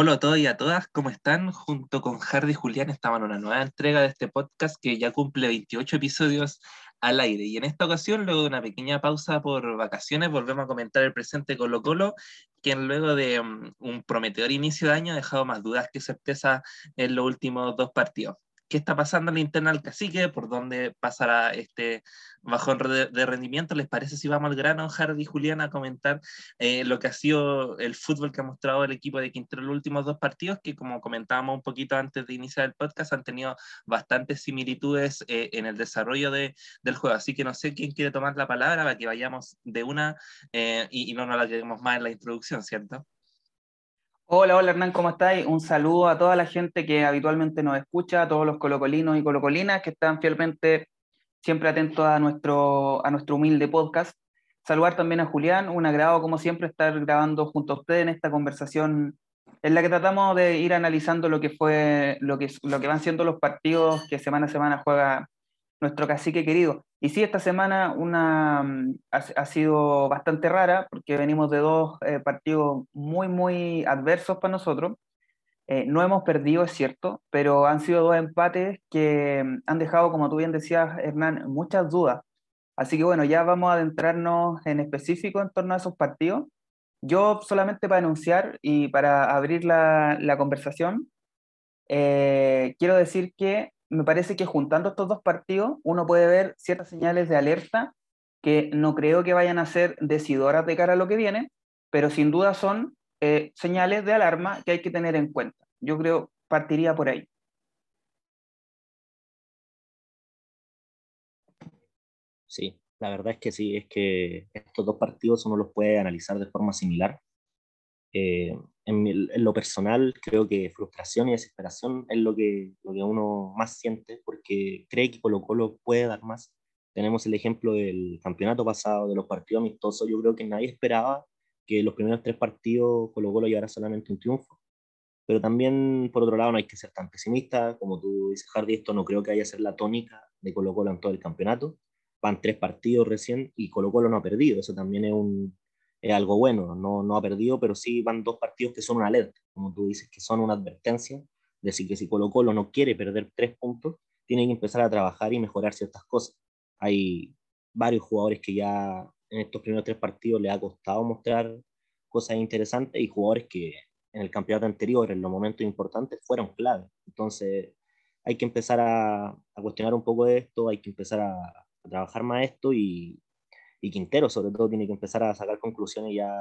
Hola a todos y a todas, ¿cómo están? Junto con Hardy y Julián estamos en una nueva entrega de este podcast que ya cumple 28 episodios al aire. Y en esta ocasión, luego de una pequeña pausa por vacaciones, volvemos a comentar el presente Colo Colo, quien luego de um, un prometedor inicio de año ha dejado más dudas que certeza en los últimos dos partidos qué está pasando en la interna del cacique, por dónde pasará este bajón de, rendimiento. ¿Les parece si vamos al grano, Hardy y Julián, a comentar eh, lo que ha sido el fútbol que ha mostrado el equipo de Quintero en los últimos dos partidos, que como comentábamos un poquito antes de iniciar el podcast, han tenido bastantes similitudes eh, en el desarrollo de, del juego. Así que no sé quién quiere tomar la palabra para que vayamos de una eh, y, y, no nos la quedemos más en la introducción, ¿cierto? Hola, hola Hernán, ¿cómo estáis? Un saludo a toda la gente que habitualmente nos escucha, a todos los colocolinos y colocolinas que están fielmente siempre atentos a nuestro, a nuestro humilde podcast. Saludar también a Julián, un agrado como siempre estar grabando junto a ustedes en esta conversación en la que tratamos de ir analizando lo que fue, lo que, lo que van siendo los partidos que semana a semana juega nuestro cacique querido. Y sí, esta semana una, mm, ha, sido bastante rara porque venimos de dos eh, partidos muy, muy adversos para nosotros. Eh, no hemos perdido, es cierto, pero han sido dos empates que mm, han dejado, como tú bien decías, Hernán, muchas dudas. Así que bueno, ya vamos a adentrarnos en específico en torno a esos partidos. Yo solamente para anunciar y para abrir la, la conversación, eh, quiero decir que me parece que juntando estos dos partidos uno puede ver ciertas señales de alerta que no creo que vayan a ser decidoras de cara a lo que viene, pero sin duda son eh, señales de alarma que hay que tener en cuenta. Yo creo partiría por ahí. Sí, la verdad es que sí, es que estos dos partidos uno los puede analizar de forma similar. Eh, en, lo personal, creo que frustración y desesperación es lo que, lo que uno más siente porque cree que Colo Colo puede dar más. Tenemos el ejemplo del campeonato pasado, de los partidos amistosos. Yo creo que nadie esperaba que los primeros tres partidos Colo Colo llevara solamente un triunfo. Pero también, por otro lado, no hay que ser tan pesimista. Como tú dices, Hardy, esto no creo que haya ser la tónica de Colo Colo en todo el campeonato. Van tres partidos recién y Colo Colo no ha perdido. Eso también es un, es algo bueno, no, no ha perdido, pero sí van dos partidos que son una alerta, como tú dices, que son una advertencia, decir que si Colo Colo no quiere perder tres puntos, tiene que empezar a trabajar y mejorar ciertas cosas. Hay varios jugadores que ya en estos primeros tres partidos le ha costado mostrar cosas interesantes y jugadores que en el campeonato anterior, en los momentos importantes, fueron clave. Entonces hay que empezar a, a cuestionar un poco de esto, hay que empezar a, a trabajar más esto y, y Quintero sobre todo tiene que empezar a sacar conclusiones ya,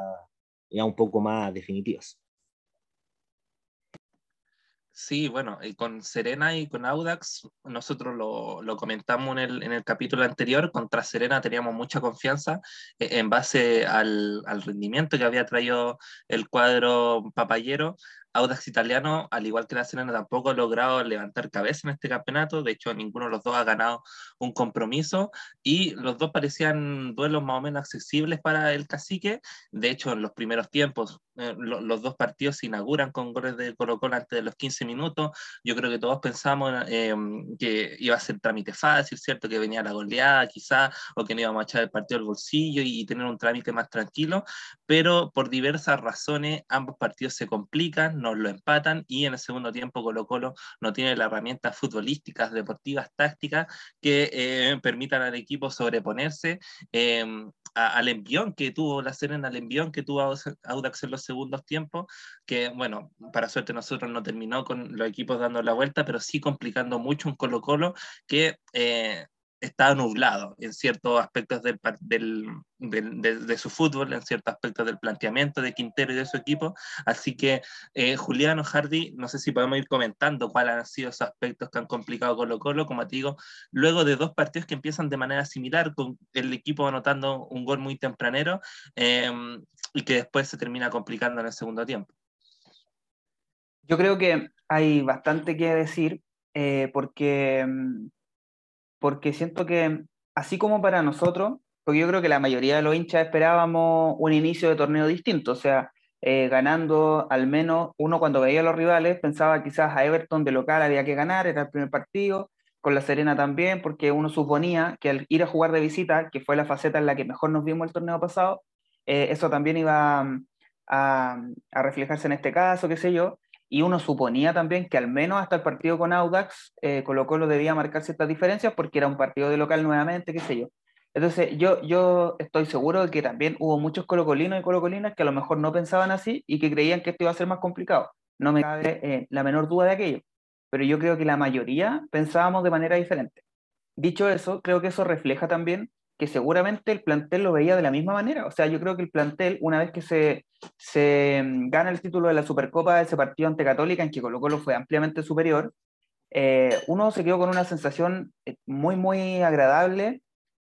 ya un poco más definitivas. Sí, bueno, con Serena y con Audax, nosotros lo, lo comentamos en el, en el, capítulo anterior, contra Serena teníamos mucha confianza eh, en base al, al, rendimiento que había traído el cuadro papayero, Audax Italiano, al igual que la Serena, tampoco ha logrado levantar cabeza en este campeonato. De hecho, ninguno de los dos ha ganado un compromiso y los dos parecían duelos más o menos accesibles para el cacique. De hecho, en los primeros tiempos, eh, lo, los dos partidos se inauguran con goles de Colo Colo antes de los 15 minutos. Yo creo que todos pensamos eh, que iba a ser trámite fácil, ¿cierto? Que venía la goleada quizá, o que no íbamos a echar el partido al bolsillo y, y tener un trámite más tranquilo. Pero por diversas razones, ambos partidos se complican lo empatan y en el segundo tiempo Colo Colo no tiene las herramientas futbolísticas, deportivas, tácticas que eh, permitan al equipo sobreponerse em, al envión que tuvo la Serena, al envión que tuvo Audax en los segundos tiempos, que bueno, para suerte nosotros no terminó con los equipos dando la vuelta, pero sí complicando mucho un Colo Colo que eh, está nublado en ciertos aspectos del, del, de, su fútbol, en ciertos aspectos del planteamiento de Quintero y de su equipo. Así que, eh, Juliano Hardy, no sé si podemos ir comentando cuáles han sido esos aspectos que han complicado Colo Colo, como te digo, luego de dos partidos que empiezan de manera similar, con el equipo anotando un gol muy tempranero eh, y que después se termina complicando en el segundo tiempo. Yo creo que hay bastante que decir eh, porque mm, porque siento que, así como para nosotros, porque yo creo que la mayoría de los hinchas esperábamos un inicio de torneo distinto, o sea, eh, ganando al menos uno cuando veía a los rivales, pensaba quizás a Everton de local había que ganar, era el primer partido, con la Serena también, porque uno suponía que al ir a jugar de visita, que fue la faceta en la que mejor nos vimos el torneo pasado, eh, eso también iba a, a, reflejarse en este caso, qué sé yo, y uno suponía también que al menos hasta el partido con Audax, eh, Colo Colo debía marcar ciertas diferencias porque era un partido de local nuevamente, qué sé yo. Entonces, yo, yo estoy seguro de que también hubo muchos colocolinos y colocolinas que a lo mejor no pensaban así y que creían que esto iba a ser más complicado. No me cabe eh, la menor duda de aquello. Pero yo creo que la mayoría pensábamos de manera diferente. Dicho eso, creo que eso refleja también que seguramente el plantel lo veía de la misma manera. O sea, yo creo que el plantel, una vez que se, se mm, gana el título de la Supercopa, ese partido ante Católica, en que Colo Colo fue ampliamente superior, eh, uno se quedó con una sensación eh, muy, muy agradable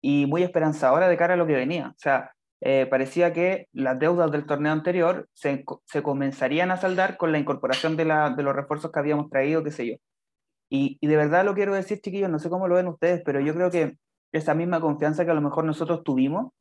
y muy esperanzadora de cara a lo que venía. O sea, eh, parecía que las deudas del torneo anterior se, se comenzarían a saldar con la incorporación de, la, de, los refuerzos que habíamos traído, qué sé yo. Y, de verdad lo quiero decir, chiquillos, no sé cómo lo ven ustedes, pero yo creo que esa misma confianza que a lo mejor nosotros tuvimos,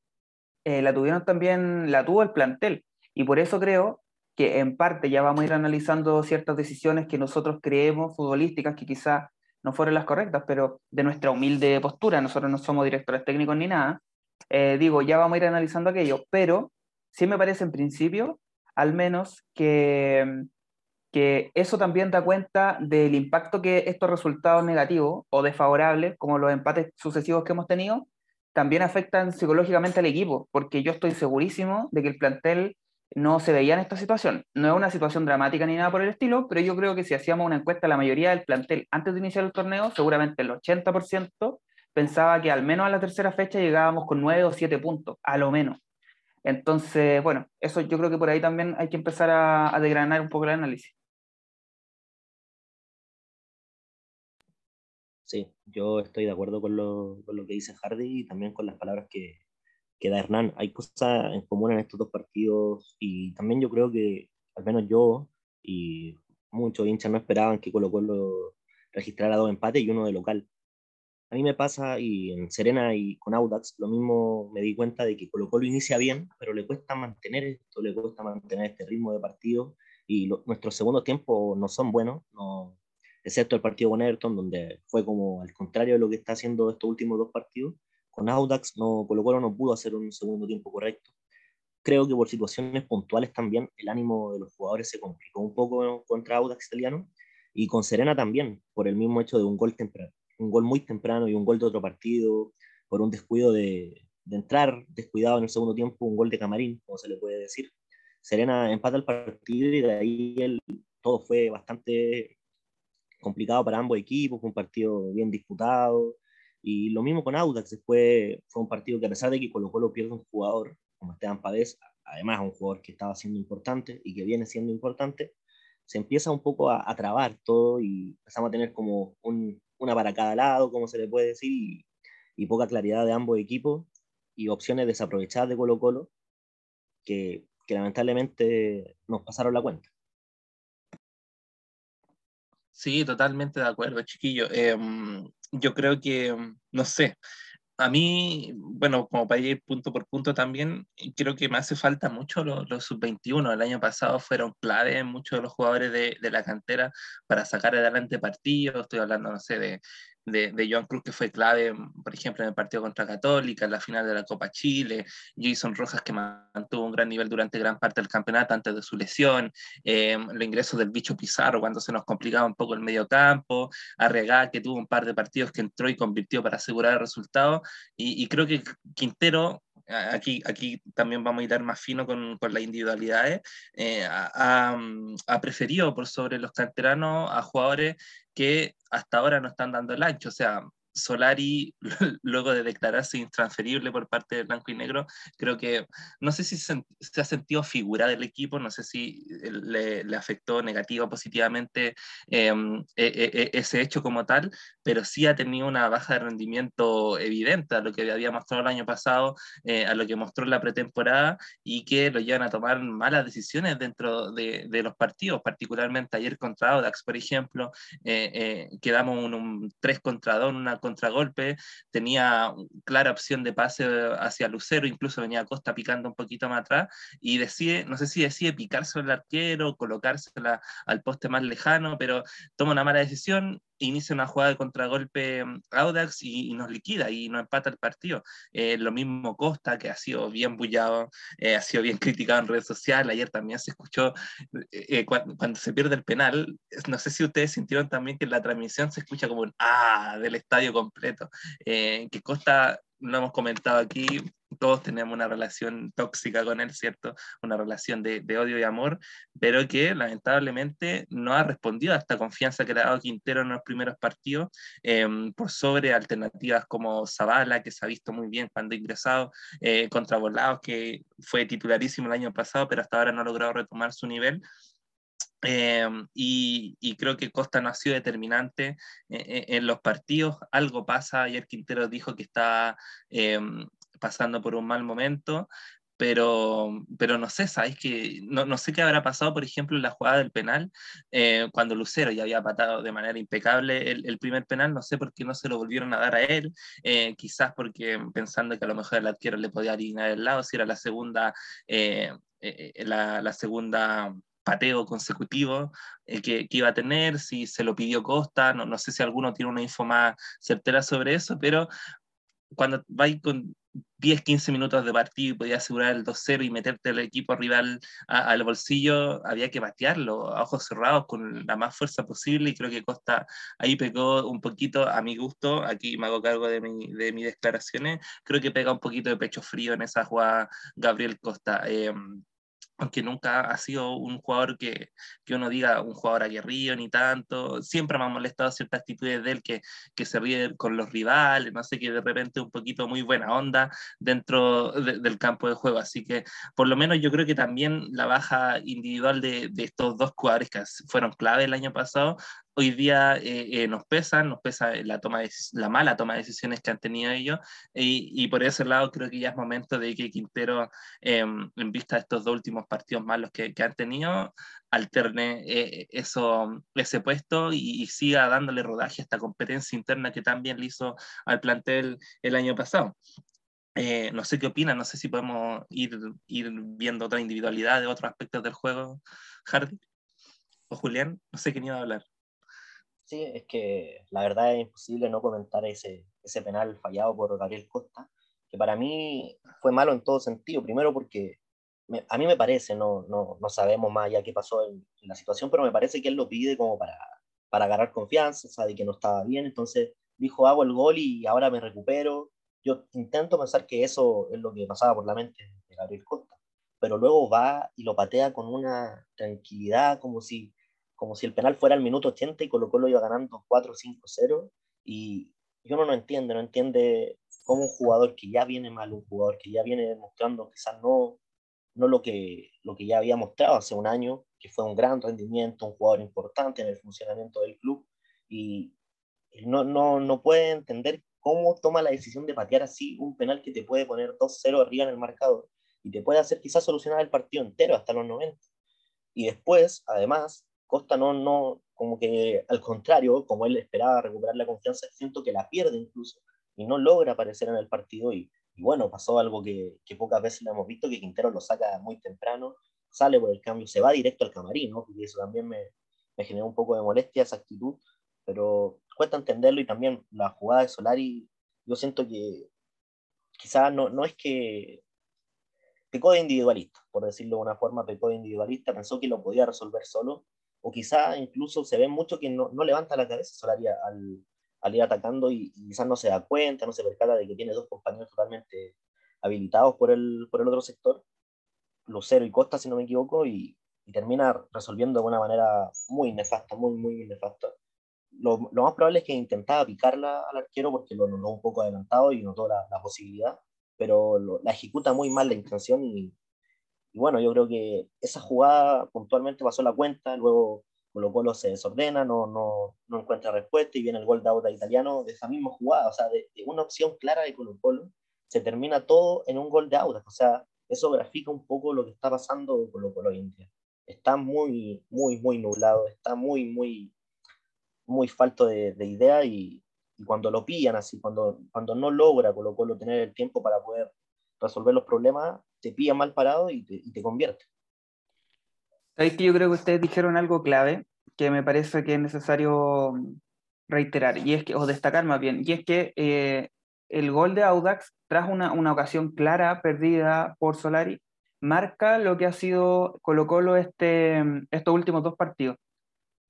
la tuvieron también, la tuvo el plantel. Y por eso creo que en parte ya vamos a ir analizando ciertas decisiones que nosotros creemos futbolísticas que quizás no fueron las correctas, pero de nuestra humilde postura, nosotros no somos directores técnicos ni nada, eh, digo, ya vamos a ir analizando aquello, pero sí me parece en principio, al menos, que que eso también da cuenta del impacto que estos resultados negativos o desfavorables, como los empates sucesivos que hemos tenido, también afectan psicológicamente al equipo, porque yo estoy segurísimo de que el plantel no se veía en esta situación. No es una situación dramática ni nada por el estilo, pero yo creo que si hacíamos una encuesta la mayoría del plantel antes de iniciar el torneo, seguramente el 80% pensaba que al menos a la tercera fecha llegábamos con 9 o 7 puntos, a lo menos. Entonces, bueno, eso yo creo que por ahí también hay que empezar a, a desgranar un poco el análisis. Sí, yo estoy de acuerdo con lo, con lo que dice Hardy y también con las palabras que, que, da Hernán. Hay cosas en común en estos dos partidos y también yo creo que, al menos yo y muchos hinchas no esperaban que Colo Colo registrara dos empates y uno de local. A mí me pasa, y en Serena y con Audax, lo mismo me di cuenta de que Colo Colo inicia bien, pero le cuesta mantener esto, le cuesta mantener este ritmo de partido y nuestros segundos tiempos no son buenos, no, excepto el partido con Everton, donde fue como al contrario de lo que está haciendo estos últimos dos partidos. Con Audax, no, Colo Colo no pudo hacer un segundo tiempo correcto. Creo que por situaciones puntuales también el ánimo de los jugadores se complicó un poco contra Audax italiano y con Serena también, por el mismo hecho de un gol temprano, un gol muy temprano y un gol de otro partido, por un descuido de, de entrar descuidado en el segundo tiempo, un gol de camarín, como se le puede decir. Serena empata el partido y de ahí el, todo fue bastante complicado para ambos equipos, un partido bien disputado. Y lo mismo con Audax, después fue un partido que a pesar de que Colo Colo pierde un jugador como Esteban Pavés, además un jugador que estaba siendo importante y que viene siendo importante, se empieza un poco a, trabar todo y empezamos a tener como un, una para cada lado, como se le puede decir, y, poca claridad de ambos equipos y opciones desaprovechadas de Colo Colo que, lamentablemente nos pasaron la cuenta. Sí, totalmente de acuerdo, chiquillo. Em, yo creo que, em, no sé, a mí, bueno, como para ir punto por punto también, creo que me hace falta mucho los, los sub-21. El año pasado fueron clave muchos de los jugadores de, de, la cantera para sacar adelante partidos. Estoy hablando, no sé, de de, de Joan Cruz, que fue clave, por ejemplo, en el partido contra Católica, en la final de la Copa Chile, Jason Rojas, que mantuvo un gran nivel durante gran parte del campeonato antes de su lesión, eh, los ingresos del bicho Pizarro cuando se nos complicaba un poco el medio campo, Arregá, que tuvo un par de partidos que entró y convirtió para asegurar el resultado, y, y creo que Quintero aquí, aquí también vamos a ir más fino con, con las individualidades, eh, ha, ha, preferido por sobre los canteranos a jugadores que hasta ahora no están dando el ancho. O sea, Solari, luego de declararse intransferible por parte del blanco y negro, creo que no sé si se, ha sentido figura del equipo, no sé si le, le afectó negativa o positivamente eh, eh, ese hecho como tal, pero sí ha tenido una baja de rendimiento evidente a lo que había mostrado el año pasado, eh, a lo que mostró en la pretemporada y que lo llevan a tomar malas decisiones dentro de, de los partidos, particularmente ayer contra Audax, por ejemplo, quedamos un, un 3 contra 2 una contragolpe, tenía clara opción de pase hacia Lucero, incluso venía Costa picando un poquito más atrás, y decide, no sé si decide picarse al arquero, colocársela al poste más lejano, pero toma una mala decisión, inicia una jugada de contragolpe mm, Audax y, nos liquida y nos empata el partido. Eh, lo mismo Costa, que ha sido bien bullado, eh, ha sido bien criticado en redes sociales. Ayer también se escuchó eh, cuando, se pierde el penal. No sé si ustedes sintieron también que la transmisión se escucha como un ah del estadio completo. que Costa lo hemos comentado aquí, todos tenemos una relación tóxica con él, ¿cierto? Una relación de, odio y amor, pero que lamentablemente no ha respondido a esta confianza que le ha dado Quintero en los primeros partidos, em, por sobre alternativas como Zavala, que se ha visto muy bien cuando ha ingresado, eh, contra Volados, que fue titularísimo el año pasado, pero hasta ahora no ha logrado retomar su nivel. Em, y, creo que Costa no ha sido determinante eh, eh, en los partidos. Algo pasa, ayer Quintero dijo que está em, pasando por un mal momento, pero, pero no sé, ¿sabes? Que no, no, sé qué habrá pasado, por ejemplo, en la jugada del penal, eh, cuando Lucero ya había patado de manera impecable el, el, primer penal, no sé por qué no se lo volvieron a dar a él, quizás porque pensando que a lo mejor el arquero le podía alinear el lado, si era la segunda, la, la segunda pateo consecutivo eh, que, iba a tener, si se lo pidió Costa, no, no sé si alguno tiene una info más certera sobre eso, pero cuando vais con 10, 15 minutos de partido y podías asegurar el 2-0 y meterte el equipo rival al bolsillo, había que batearlo a ojos cerrados con la más fuerza posible y creo que Costa ahí pegó un poquito a mi gusto, aquí me hago cargo de, mi, de mis declaraciones, creo que pega un poquito de pecho frío en esa jugada Gabriel Costa. Eh, aunque nunca ha sido un jugador que, que, uno diga un jugador aguerrido ni tanto, siempre me ha molestado ciertas actitudes de él que, que se ríe con los rivales, no sé, que de repente un poquito muy buena onda dentro del campo de juego, así que por lo menos yo creo que también la baja individual de, de estos dos jugadores que fueron clave el año pasado hoy día eh, eh, nos pesan, nos pesa la, toma de, la mala toma de decisiones que han tenido ellos, y, y, por ese lado creo que ya es momento de que Quintero, em, en vista de estos dos últimos partidos malos que, que han tenido, alterne eh, eso, ese puesto y, siga dándole rodaje a esta competencia interna que también le hizo al plantel el año pasado. no sé qué opinan, no sé si podemos ir, ir viendo otra individualidad de otros aspectos del juego, Hardy o Julián, no sé quién iba a hablar. Sí, es que la verdad es imposible no comentar ese, ese penal fallado por Gabriel Costa, que para mí fue malo en todo sentido. Primero porque a mí me parece, no, no, no sabemos más ya qué pasó en, la situación, pero me parece que él lo pide como para, para agarrar confianza, sabe que no estaba bien, entonces dijo, hago el gol y ahora me recupero. Yo intento pensar que eso es lo que pasaba por la mente de Gabriel Costa, pero luego va y lo patea con una tranquilidad, como si como si el penal fuera al minuto 80 y Colo Colo iba ganando 4-5-0 y uno no entiende, no entiende cómo un jugador que ya viene mal, un jugador que ya viene demostrando quizás no, no lo, que, lo que ya había mostrado hace un año, que fue un gran rendimiento, un jugador importante en el funcionamiento del club y no, no, no puede entender cómo toma la decisión de patear así un penal que te puede poner 2-0 arriba en el marcador y te puede hacer quizás solucionar el partido entero hasta los 90. Y después, además, Costa no, no, como que al contrario, como él esperaba recuperar la confianza, siento que la pierde incluso y no logra aparecer en el partido y, bueno, pasó algo que, que, pocas veces lo hemos visto, que Quintero lo saca muy temprano, sale por el cambio, se va directo al camarín, y eso también me, me generó un poco de molestia esa actitud, pero cuesta entenderlo y también la jugada de Solari, yo siento que quizás no, no es que pecó de individualista, por decirlo de una forma, pecó de individualista, pensó que lo podía resolver solo o quizá incluso se ve mucho que no, no levanta la cabeza Solari al, al ir atacando y, quizás no se da cuenta, no se percata de que tiene dos compañeros totalmente habilitados por el, por el otro sector, Lucero y Costa, si no me equivoco, y, y termina resolviendo de una manera muy nefasta, muy, muy nefasta. Lo, lo, más probable es que intentaba picarla al arquero porque lo notó un poco adelantado y notó la, la posibilidad, pero lo, la ejecuta muy mal la intención y, y bueno, yo creo que esa jugada puntualmente pasó la cuenta, luego Colo Colo se desordena, no, no, no encuentra respuesta y viene el gol de Auda italiano de esa misma jugada, o sea, de, una opción clara de Colo Colo, se termina todo en un gol de Auda, o sea, eso grafica un poco lo que está pasando con Colo Colo día. Está muy, muy, muy nublado, está muy, muy, muy falto de, de idea y, y, cuando lo pillan así, cuando, cuando no logra Colo Colo tener el tiempo para poder resolver los problemas, te pilla mal parado y te, y te convierte. Sabéis que yo creo que ustedes dijeron algo clave, que me parece que es necesario reiterar, y es que, o destacar más bien, y es que eh, el gol de Audax, tras una, una, ocasión clara perdida por Solari, marca lo que ha sido Colo Colo este, estos últimos dos partidos.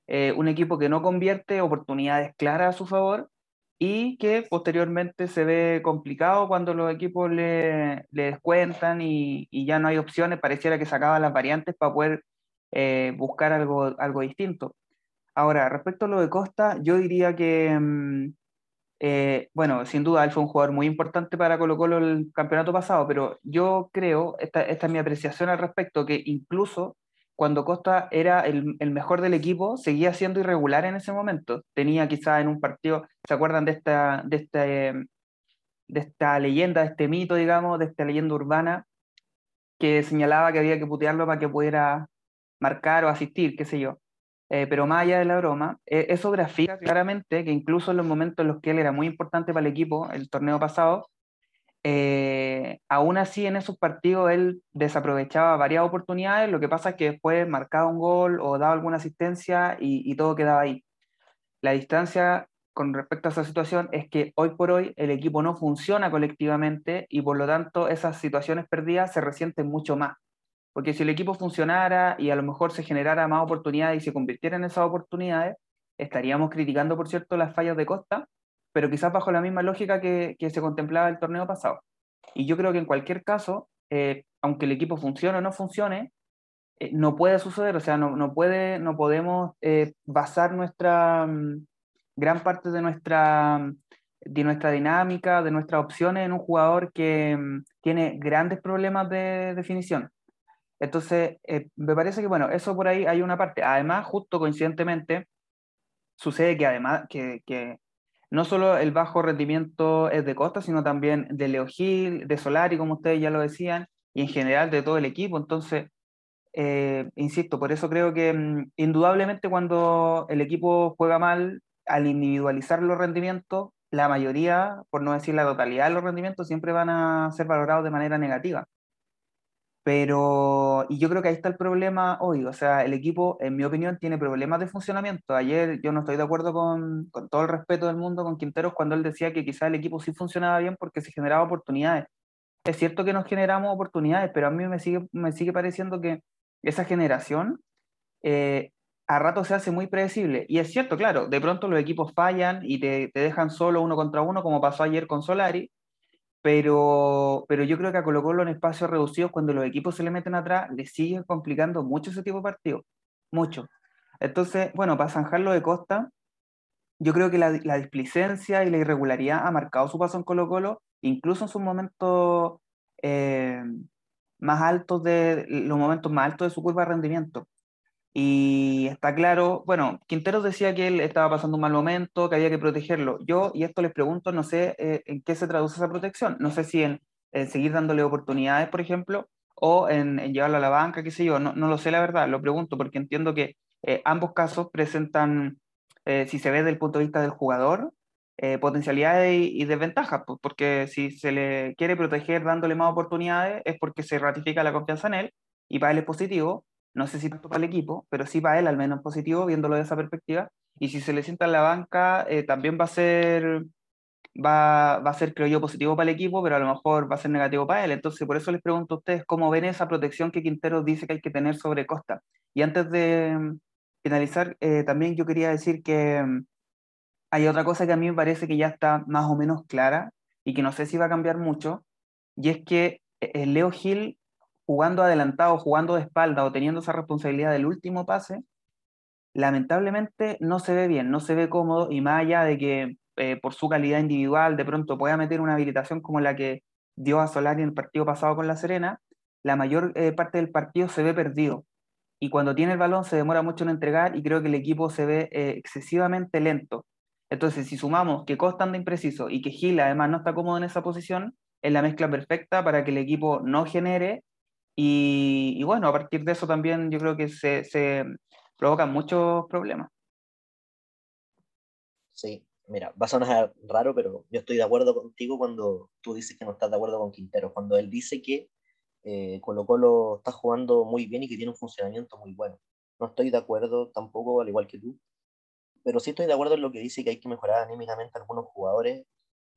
Eh, un equipo que no convierte oportunidades claras a su favor y que posteriormente se ve complicado cuando los equipos le, le descuentan y, y, ya no hay opciones, pareciera que sacaban las variantes para poder eh, buscar algo, algo distinto. Ahora, respecto a lo de Costa, yo diría que, mm, eh, bueno, sin duda él fue un jugador muy importante para Colo Colo el campeonato pasado, pero yo creo, esta, esta es mi apreciación al respecto, que incluso cuando Costa era el, el, mejor del equipo, seguía siendo irregular en ese momento. Tenía quizá en un partido, ¿se acuerdan de esta, de este, de esta leyenda, de este mito, digamos, de esta leyenda urbana, que señalaba que había que putearlo para que pudiera marcar o asistir, qué sé yo? Eh, pero más allá de la broma, eh, eso grafica claramente que incluso en los momentos en los que él era muy importante para el equipo, el torneo pasado, eh, aún así en esos partidos él desaprovechaba varias oportunidades, lo que pasa es que después marcaba un gol o daba alguna asistencia y, y todo quedaba ahí. La distancia con respecto a esa situación es que hoy por hoy el equipo no funciona colectivamente y por lo tanto esas situaciones perdidas se resienten mucho más. Porque si el equipo funcionara y a lo mejor se generara más oportunidades y se convirtiera en esas oportunidades, estaríamos criticando, por cierto, las fallas de Costa, pero quizás bajo la misma lógica que, se contemplaba el torneo pasado. Y yo creo que en cualquier caso, eh, aunque el equipo funcione o no funcione, eh, no puede suceder, o sea, no, no, puede, no podemos eh, basar nuestra, mm, gran parte de nuestra, de nuestra dinámica, de nuestras opciones en un jugador que mm, tiene grandes problemas de definición. Entonces, eh, me parece que, bueno, eso por ahí hay una parte. Además, justo coincidentemente, sucede que además, que no solo el bajo rendimiento es de Costa, sino también de Leo Gil, de Solari, como ustedes ya lo decían, y en general de todo el equipo. Entonces, eh, insisto, por eso creo que mm, indudablemente cuando el equipo juega mal, al individualizar los rendimientos, la mayoría, por no decir la totalidad de los rendimientos, siempre van a ser valorados de manera negativa. Pero, y yo creo que ahí está el problema hoy, o sea, el equipo, en mi opinión, tiene problemas de funcionamiento. Ayer yo no estoy de acuerdo con, con todo el respeto del mundo con Quinteros cuando él decía que quizás el equipo sí funcionaba bien porque se generaba oportunidades. Es cierto que nos generamos oportunidades, pero a mí me sigue, me sigue pareciendo que esa generación eh, a rato se hace muy predecible. Y es cierto, claro, de pronto los equipos fallan y te, te dejan solo uno contra uno, como pasó ayer con Solari, pero, pero yo creo que a Colo Colo en espacios reducidos, cuando los equipos se le meten atrás, le sigue complicando mucho ese tipo de partido, mucho. Entonces, bueno, para zanjarlo de Costa, yo creo que la, la, displicencia y la irregularidad ha marcado su paso en Colo Colo, incluso en sus momentos eh, más altos de los momentos más altos de su curva de rendimiento. Y está claro, bueno, Quinteros decía que él estaba pasando un mal momento, que había que protegerlo. Yo, y esto les pregunto, no sé eh, en qué se traduce esa protección. No sé si en, en seguir dándole oportunidades, por ejemplo, o en, en, llevarlo a la banca, qué sé yo. No, no, lo sé la verdad, lo pregunto porque entiendo que eh, ambos casos presentan, eh, si se ve desde el punto de vista del jugador, eh, potencialidades y, y, desventajas, porque si se le quiere proteger dándole más oportunidades es porque se ratifica la confianza en él y para él es positivo no sé si tanto para el equipo, pero sí para él al menos positivo, viéndolo de esa perspectiva. Y si se le sienta en la banca, eh, también va a ser, va, va, a ser, creo yo, positivo para el equipo, pero a lo mejor va a ser negativo para él. Entonces, por eso les pregunto a ustedes cómo ven esa protección que Quintero dice que hay que tener sobre Costa. Y antes de mm, finalizar, eh, también yo quería decir que mm, hay otra cosa que a mí me parece que ya está más o menos clara y que no sé si va a cambiar mucho, y es que eh, Leo Gil jugando adelantado, jugando de espalda o teniendo esa responsabilidad del último pase, lamentablemente no se ve bien, no se ve cómodo y más allá de que eh, por su calidad individual de pronto pueda meter una habilitación como la que dio a Solari en el partido pasado con La Serena, la mayor eh, parte del partido se ve perdido. Y cuando tiene el balón se demora mucho en entregar y creo que el equipo se ve eh, excesivamente lento. Entonces, si sumamos que Costa anda impreciso y que Gil además no está cómodo en esa posición, es la mezcla perfecta para que el equipo no genere y, y, bueno, a partir de eso también yo creo que se, se provocan muchos problemas. Sí, mira, va a sonar raro, pero yo estoy de acuerdo contigo cuando tú dices que no estás de acuerdo con Quintero, cuando él dice que eh, Colo Colo está jugando muy bien y que tiene un funcionamiento muy bueno. No estoy de acuerdo tampoco, al igual que tú, pero sí estoy de acuerdo en lo que dice que hay que mejorar anímicamente algunos jugadores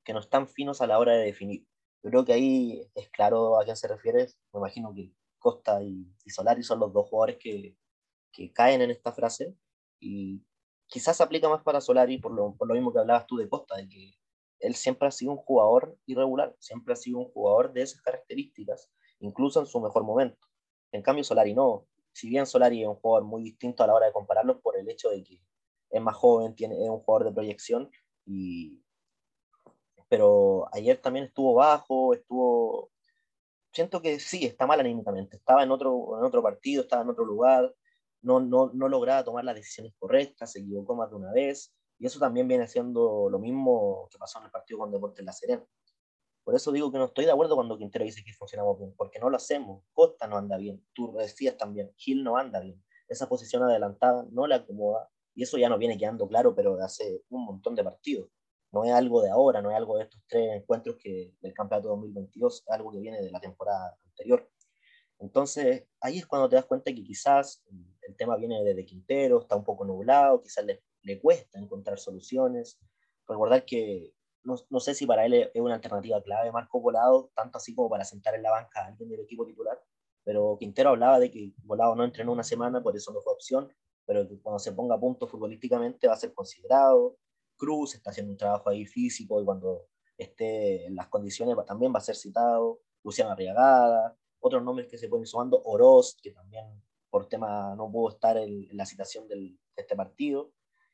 que no están finos a la hora de definir. Yo creo que ahí es claro a quién se refiere. Me imagino que Costa y, Solari son los dos jugadores que, que, caen en esta frase. Y quizás aplica más para Solari por lo, por lo mismo que hablabas tú de Costa, de que él siempre ha sido un jugador irregular, siempre ha sido un jugador de esas características, incluso en su mejor momento. En cambio, Solari no. Si bien Solari es un jugador muy distinto a la hora de compararlo por el hecho de que es más joven, tiene, es un jugador de proyección, y... pero ayer también estuvo bajo, estuvo... Siento que sí, está mal anímicamente, estaba en otro, en otro partido, estaba en otro lugar, no, no, no lograba tomar las decisiones correctas, se equivocó más de una vez, y eso también viene siendo lo mismo que pasó en el partido con Deportes La Serena. Por eso digo que no estoy de acuerdo cuando Quintero dice que funcionamos bien, porque no lo hacemos. Costa no anda bien, tú decías también, Gil no anda bien. Esa posición adelantada no le acomoda, y eso ya no viene quedando claro, pero hace un montón de partidos. No es algo de ahora, no es algo de estos tres encuentros que, del campeonato 2022, es algo que viene de la temporada anterior. Entonces, ahí es cuando te das cuenta que quizás el tema viene desde Quintero, está un poco nublado, quizás le le cuesta encontrar soluciones. Recordar que no, no, sé si para él es una alternativa clave Marco Volado, tanto así como para sentar en la banca a alguien del equipo titular, pero Quintero hablaba de que Volado no entrenó una semana, por eso no fue opción, pero que cuando se ponga a punto futbolísticamente va a ser considerado. Cruz está haciendo un trabajo ahí físico y cuando esté en las condiciones también va a ser citado. Luciano Arriagada, otros nombres que se pueden sumando, Oroz, que también por tema no pudo estar en, la citación del, de este partido.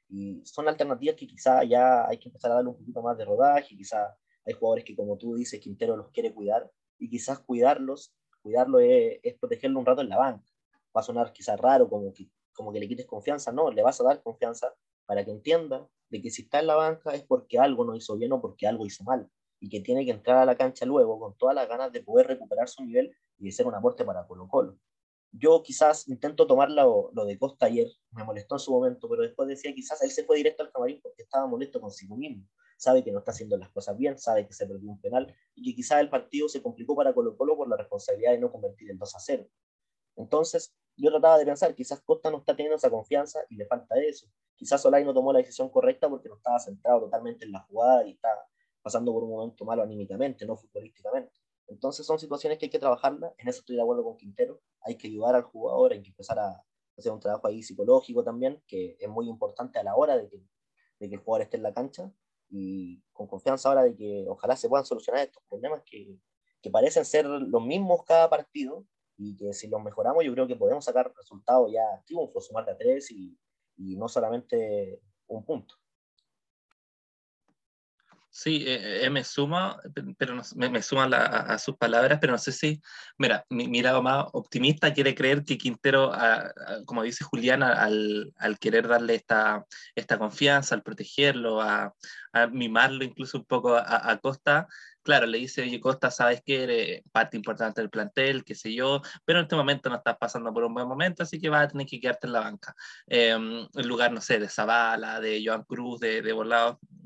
Y son alternativas que quizá ya hay que empezar a darle un poquito más de rodaje, quizá hay jugadores que como tú dices, Quintero los quiere cuidar, y quizás cuidarlos, cuidarlo es, protegerlo un rato en la banca. Va a sonar quizás raro, como que, como que le quites confianza, no, le vas a dar confianza para que entienda de que si está en la banca es porque algo no hizo bien o porque algo hizo mal, y que tiene que entrar a la cancha luego con todas las ganas de poder recuperar su nivel y de ser un aporte para Colo Colo yo quizás intento tomar lo, de Costa ayer, me molestó en su momento, pero después decía quizás él se fue directo al camarín porque estaba molesto consigo mismo. Sabe que no está haciendo las cosas bien, sabe que se perdió un penal y que quizás el partido se complicó para Colo Colo por la responsabilidad de no convertir el 2 a 0. Entonces, yo trataba de pensar, quizás Costa no está teniendo esa confianza y le falta eso. Quizás Solay no tomó la decisión correcta porque no estaba centrado totalmente en la jugada y está pasando por un momento malo anímicamente, no futbolísticamente. Entonces son situaciones que hay que trabajarlas, en eso estoy de acuerdo con Quintero, hay que ayudar al jugador, hay que empezar a hacer un trabajo ahí psicológico también, que es muy importante a la hora de que, de que el jugador esté en la cancha y con confianza ahora de que ojalá se puedan solucionar estos problemas que, que parecen ser los mismos cada partido y que si los mejoramos yo creo que podemos sacar resultados ya triunfos, sumar de a tres y, y no solamente un punto. Sí, eh, eh, me suma, pero me, me suma a, sus palabras, pero no sé si, mira, mi, lado más optimista quiere creer que Quintero, como dice Julián, al, al, querer darle esta, esta confianza, al protegerlo, a, a mimarlo incluso un poco a, Costa, claro, le dice, oye, Costa, sabes que eres parte importante del plantel, qué sé yo, pero en este momento no estás pasando por un buen momento, así que vas a tener que quedarte en la banca. Em, en lugar, no sé, de Zavala, de Joan Cruz, de, de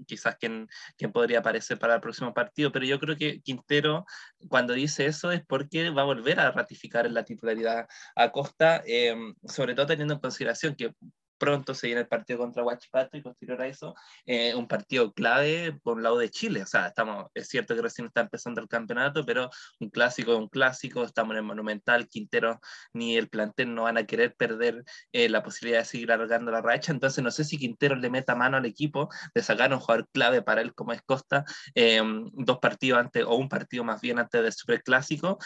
quizás quien, podría aparecer para el próximo partido, pero yo creo que Quintero, cuando dice eso, es porque va a volver a ratificar la titularidad a Costa, em, sobre todo teniendo en consideración que pronto se viene el partido contra Huachipato y posterior a eso eh, un partido clave por un lado de Chile. O sea, estamos, es cierto que recién está empezando el campeonato, pero un clásico es un clásico, estamos en el Monumental, Quintero ni el plantel no van a querer perder eh, la posibilidad de seguir alargando la racha, entonces no sé si Quintero le meta mano al equipo de sacar un jugador clave para él como es Costa, eh, dos partidos antes, o un partido más bien antes del Superclásico,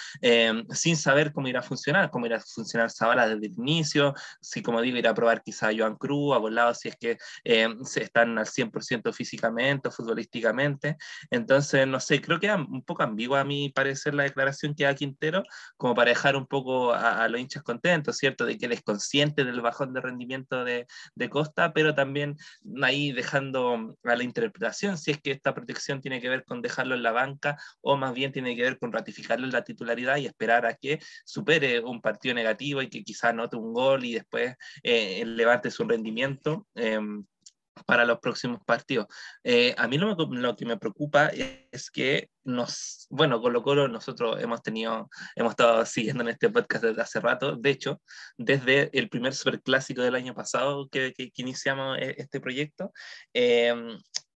sin saber cómo irá a funcionar, cómo irá a funcionar Zavala desde el inicio, si como digo, irá a probar quizá yo Joan Cruz, a volado si es que eh, están al 100% físicamente o futbolísticamente. Entonces, no sé, creo que es un poco ambigua a mi parecer la declaración que da Quintero, como para dejar un poco a, los hinchas contentos, ¿cierto? De que él es consciente del bajón de rendimiento de, de Costa, pero también ahí dejando a la interpretación si es que esta protección tiene que ver con dejarlo en la banca o más bien tiene que ver con ratificarlo en la titularidad y esperar a que supere un partido negativo y que quizá anote un gol y después eh, levante su rendimiento. Em, para los próximos partidos. Eh, a mí lo, lo, que me preocupa es que nos, bueno, Colo Colo nosotros hemos tenido, hemos estado siguiendo en este podcast desde hace rato, de hecho, desde el primer superclásico del año pasado que, que, que iniciamos e, este proyecto, eh,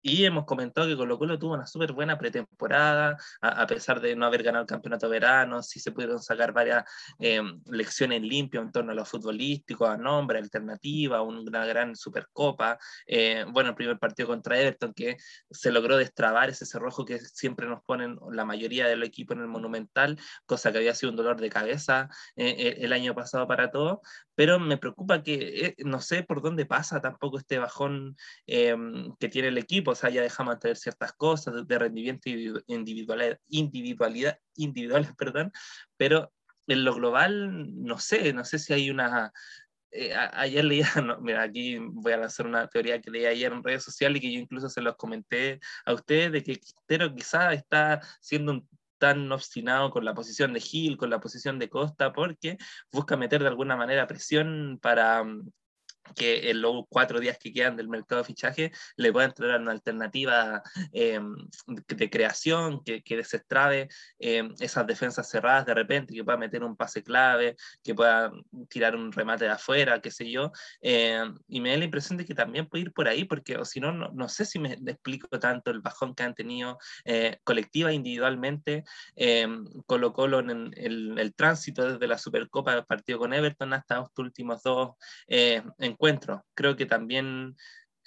y hemos comentado que Colo Colo tuvo una súper buena pretemporada, a, pesar de no haber ganado el campeonato verano, sí se pudieron sacar varias eh, lecciones limpias en torno a lo futbolístico, a nombre, alternativa, una gran supercopa. Eh, bueno, el primer partido contra Everton que se logró destrabar ese cerrojo que siempre nos ponen la mayoría del equipo en el Monumental, cosa que había sido un dolor de cabeza eh, el año pasado para todos, pero me preocupa que no sé por dónde pasa tampoco este bajón que tiene el equipo sea, ya dejamos de tener ciertas cosas de rendimiento individualidad, individualidad, individuales, perdón, pero en lo global, no sé, no sé si hay una... Eh, ayer leía, mira, aquí voy a lanzar una teoría que leí ayer en redes sociales y que yo incluso se los comenté a ustedes, de que Quintero quizá está siendo tan obstinado con la posición de Gil, con la posición de Costa, porque busca meter de alguna manera presión para que en los cuatro días que quedan del mercado de fichaje le pueda entregar una alternativa eh, de creación que, que desestrabe eh, esas defensas cerradas de repente, que pueda meter un pase clave, que pueda tirar un remate de afuera, qué sé yo. Eh, y me da la impresión de que también puede ir por ahí, porque o si no, no sé si me explico tanto el bajón que han tenido colectiva e individualmente Colo Colo en el, el, tránsito desde la Supercopa del partido con Everton hasta estos últimos dos en Creo que también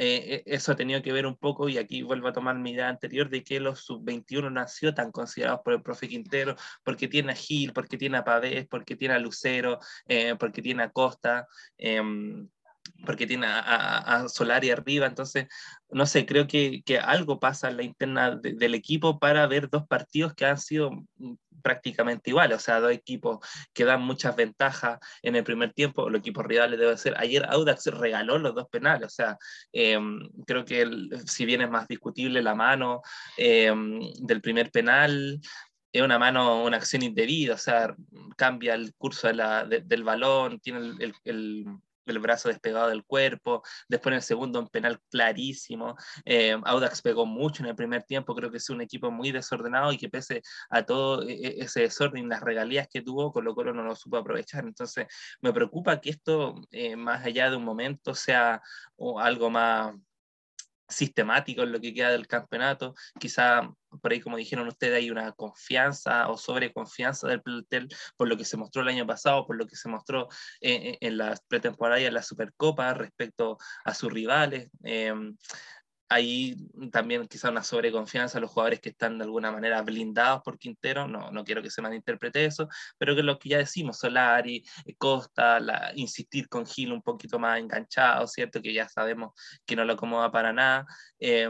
eh, e, eso ha tenido que ver un poco, y aquí vuelvo a tomar mi idea anterior, de que los sub-21 nació tan considerados por el profe Quintero, porque tiene a Gil, porque tiene a Pavés, porque tiene a Lucero, eh, porque tiene a Costa. Em, porque tiene a, a, Solari arriba, entonces, no sé, creo que, algo pasa en la interna del equipo para ver dos partidos que han sido mm, prácticamente iguales, o sea, dos equipos que dan muchas ventajas en el primer tiempo, los equipos rivales debe ser, ayer Audax regaló los dos penales, o sea, em, creo que si bien es más discutible la mano em, del primer penal, es una mano, una acción indebida, o sea, cambia el curso del balón, tiene el brazo despegado del cuerpo, después en el segundo un penal clarísimo, eh, Audax pegó mucho en el primer tiempo, creo que es un equipo muy desordenado y que pese a todo e, e, ese desorden, las regalías que tuvo, Colo Colo no lo supo aprovechar, entonces me preocupa que esto, eh, más allá de un momento, sea algo más sistemático en lo que queda del campeonato. Quizá por ahí, como dijeron ustedes, hay una confianza o sobreconfianza del plantel por lo que se mostró el año pasado, por lo que se mostró en, en la pretemporada y en la Supercopa respecto a sus rivales. Eh, hay también quizá una sobreconfianza a los jugadores que están de alguna manera blindados por Quintero, no, no quiero que se malinterprete eso, pero que lo que ya decimos, Solari, eh, Costa, insistir con Gil un poquito más enganchado, ¿cierto? Que ya sabemos que no lo acomoda para nada. Eh,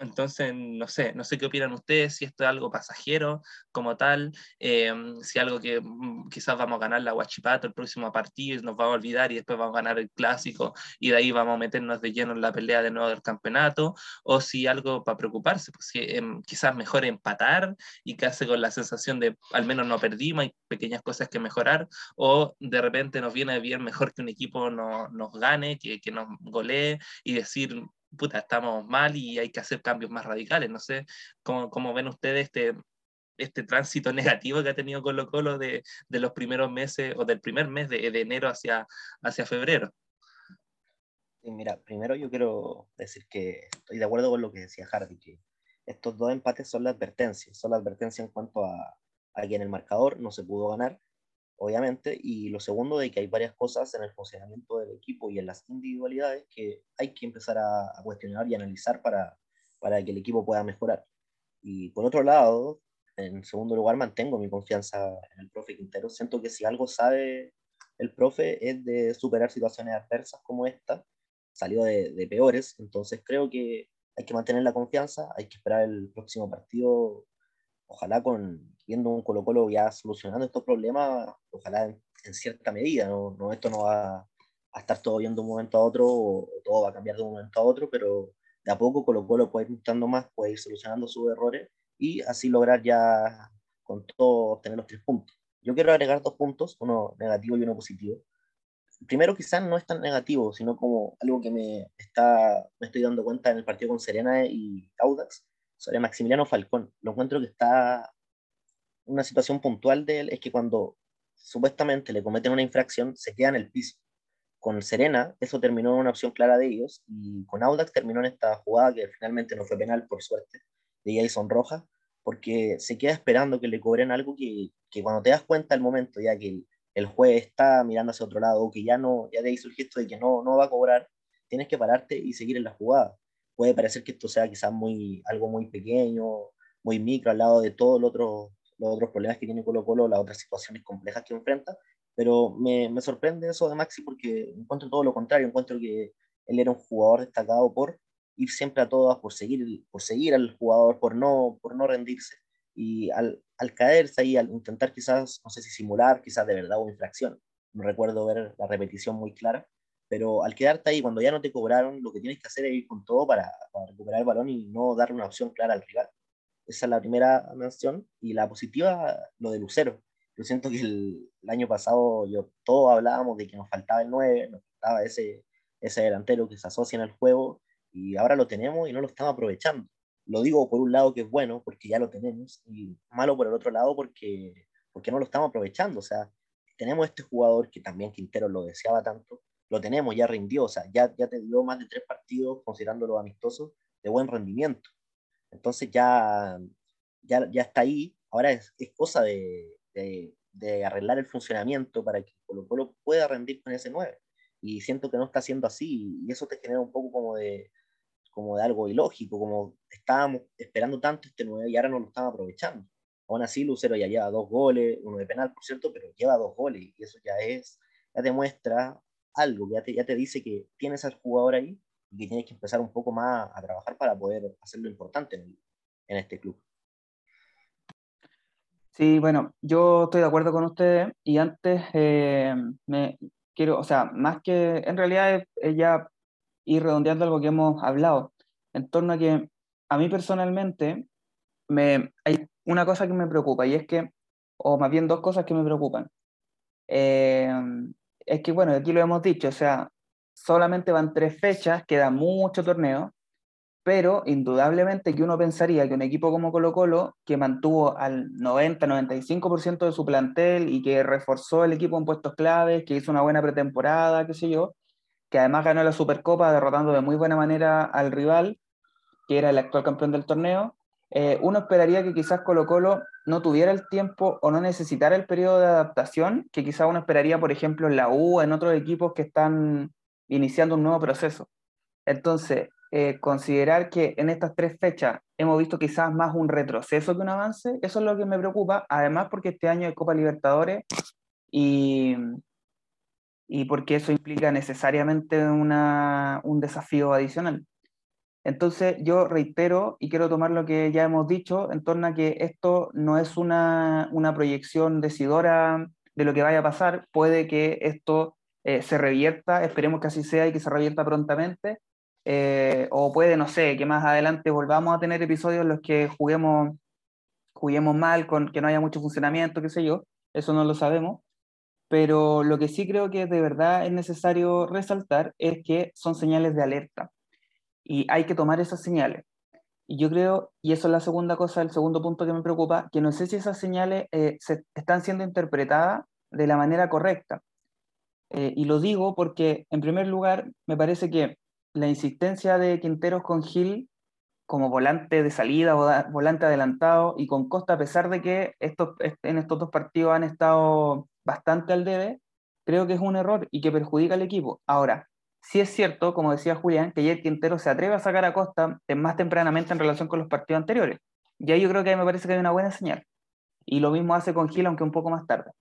entonces, no sé, no sé qué opinan ustedes, si esto es algo pasajero como tal, eh, si algo que mm, quizás vamos a ganar la Huachipato el próximo partido y nos vamos a olvidar y después vamos a ganar el clásico y de ahí vamos a meternos de lleno en la pelea de nuevo del campeonato, o si algo para preocuparse, pues em, quizás mejor empatar y quedarse con la sensación de al menos no perdimos, hay pequeñas cosas que mejorar, o de repente nos viene bien mejor que un equipo no, nos gane, que, que nos golee y decir puta, estamos mal y hay que hacer cambios más radicales. No sé cómo, cómo ven ustedes este, este tránsito negativo que ha tenido Colo Colo de, de los primeros meses o del primer mes de, de enero hacia, hacia febrero. mira, primero yo quiero decir que estoy de acuerdo con lo que decía Hardy, que estos dos empates son la advertencia, son la advertencia en cuanto a, a que en el marcador no se pudo ganar obviamente, y lo segundo de que hay varias cosas en el funcionamiento del equipo y en las individualidades que hay que empezar a, cuestionar y analizar para, para que el equipo pueda mejorar. Y por otro lado, en segundo lugar, mantengo mi confianza en el profe Quintero. Siento que si algo sabe el profe es de superar situaciones adversas como esta, salió de, de peores, entonces creo que hay que mantener la confianza, hay que esperar el próximo partido, ojalá con, viendo un Colo Colo ya solucionando estos problemas, ojalá en, cierta medida, ¿no? ¿no? esto no va a estar todo bien de un momento a otro, o, todo va a cambiar de un momento a otro, pero de a poco Colo Colo puede ir mostrando más, puede ir solucionando sus errores y así lograr ya con todo obtener los tres puntos. Yo quiero agregar dos puntos, uno negativo y uno positivo. primero quizás no es tan negativo, sino como algo que me, está, me estoy dando cuenta en el partido con Serena y Audax, sobre Maximiliano Falcón. Lo encuentro que está una situación puntual de él, es que cuando supuestamente le cometen una infracción, se queda en el piso. Con Serena, eso terminó en una opción clara de ellos, y con Audax terminó en esta jugada que finalmente no fue penal, por suerte, de Jason Roja, porque se queda esperando que le cobren algo que, que cuando te das cuenta al momento, ya que el juez está mirando hacia otro lado, que ya no, ya te hizo el gesto de que no, no va a cobrar, tienes que pararte y seguir en la jugada. Puede parecer que esto sea quizás muy, algo muy pequeño, muy micro al lado de todos los otros, los otros problemas que tiene Colo Colo, las otras situaciones complejas que enfrenta, pero me, me sorprende eso de Maxi porque encuentro todo lo contrario, encuentro que él era un jugador destacado por ir siempre a todas, por seguir, por seguir al jugador, por no, por no rendirse, y al, al caerse ahí, al intentar quizás, no sé si simular, quizás de verdad o infracción, no recuerdo ver la repetición muy clara, pero al quedarte ahí, cuando ya no te cobraron, lo que tienes que hacer es ir con todo para, recuperar el balón y no darle una opción clara al rival. Esa es la primera mención. Y la positiva, lo de Lucero. Yo siento que el, año pasado yo, todos hablábamos de que nos faltaba el 9, nos faltaba ese, ese delantero que se asocia el juego, y ahora lo tenemos y no lo estamos aprovechando. Lo digo por un lado que es bueno, porque ya lo tenemos, y malo por el otro lado porque, porque no lo estamos aprovechando. O sea, tenemos este jugador que también Quintero lo deseaba tanto, lo tenemos, ya rindió, o sea, ya, ya te dio más de tres partidos, considerándolo amistoso, de buen rendimiento. Entonces ya, ya, ya está ahí, ahora es, es cosa de, de, de, arreglar el funcionamiento para que Colo Colo pueda rendir con ese 9. Y siento que no está siendo así, y eso te genera un poco como de, como de algo ilógico, como estábamos esperando tanto este 9 y ahora no lo estamos aprovechando. Aún así, Lucero ya lleva dos goles, uno de penal, por cierto, pero lleva dos goles y eso ya es, ya demuestra algo, ya te, ya te dice que tienes al jugador ahí que tienes que empezar un poco más a trabajar para poder hacer lo importante en, en este club. Sí, bueno, yo estoy de acuerdo con ustedes y antes eh, me quiero, o sea, más que en realidad es, ya ir redondeando algo que hemos hablado, en torno a que a mí personalmente me, hay una cosa que me preocupa y es que, o más bien dos cosas que me preocupan. Eh, es que, bueno, aquí lo hemos dicho, o sea, solamente van tres fechas, queda mucho torneo, pero indudablemente que uno pensaría que un equipo como Colo Colo, que mantuvo al 90-95% de su plantel y que reforzó el equipo en puestos claves, que hizo una buena pretemporada, qué sé yo, que además ganó la Supercopa derrotando de muy buena manera al rival, que era el actual campeón del torneo, eh, uno esperaría que quizás Colo Colo no tuviera el tiempo o no necesitara el periodo de adaptación que quizás uno esperaría, por ejemplo, en la U, en otros equipos que están iniciando un nuevo proceso. Entonces, eh, considerar que en estas tres fechas hemos visto quizás más un retroceso que un avance, eso es lo que me preocupa, además porque este año hay Copa Libertadores y, y porque eso implica necesariamente una, un desafío adicional. Entonces yo reitero y quiero tomar lo que ya hemos dicho en torno a que esto no es una, una proyección decidora de lo que vaya a pasar, puede que esto eh, se revierta, esperemos que así sea y que se revierta prontamente, eh, o puede, no sé, que más adelante volvamos a tener episodios en los que juguemos, juguemos mal, con que no haya mucho funcionamiento, qué sé yo, eso no lo sabemos, pero lo que sí creo que de verdad es necesario resaltar es que son señales de alerta y hay que tomar esas señales. Y yo creo, y eso es la segunda cosa, el segundo punto que me preocupa, que no sé si esas señales eh, se, están siendo interpretadas de la manera correcta. Eh, y lo digo porque, en primer lugar, me parece que la insistencia de Quinteros con Gil como volante de salida o volante adelantado y con Costa, a pesar de que estos, en estos dos partidos han estado bastante al debe, creo que es un error y que perjudica al equipo. Ahora, sí es cierto, como decía Julián, que ayer Quintero se atreve a sacar a Costa más tempranamente en relación con los partidos anteriores. Y ahí yo creo que me parece que hay una buena señal. Y lo mismo hace con Gil, aunque un poco más tarde.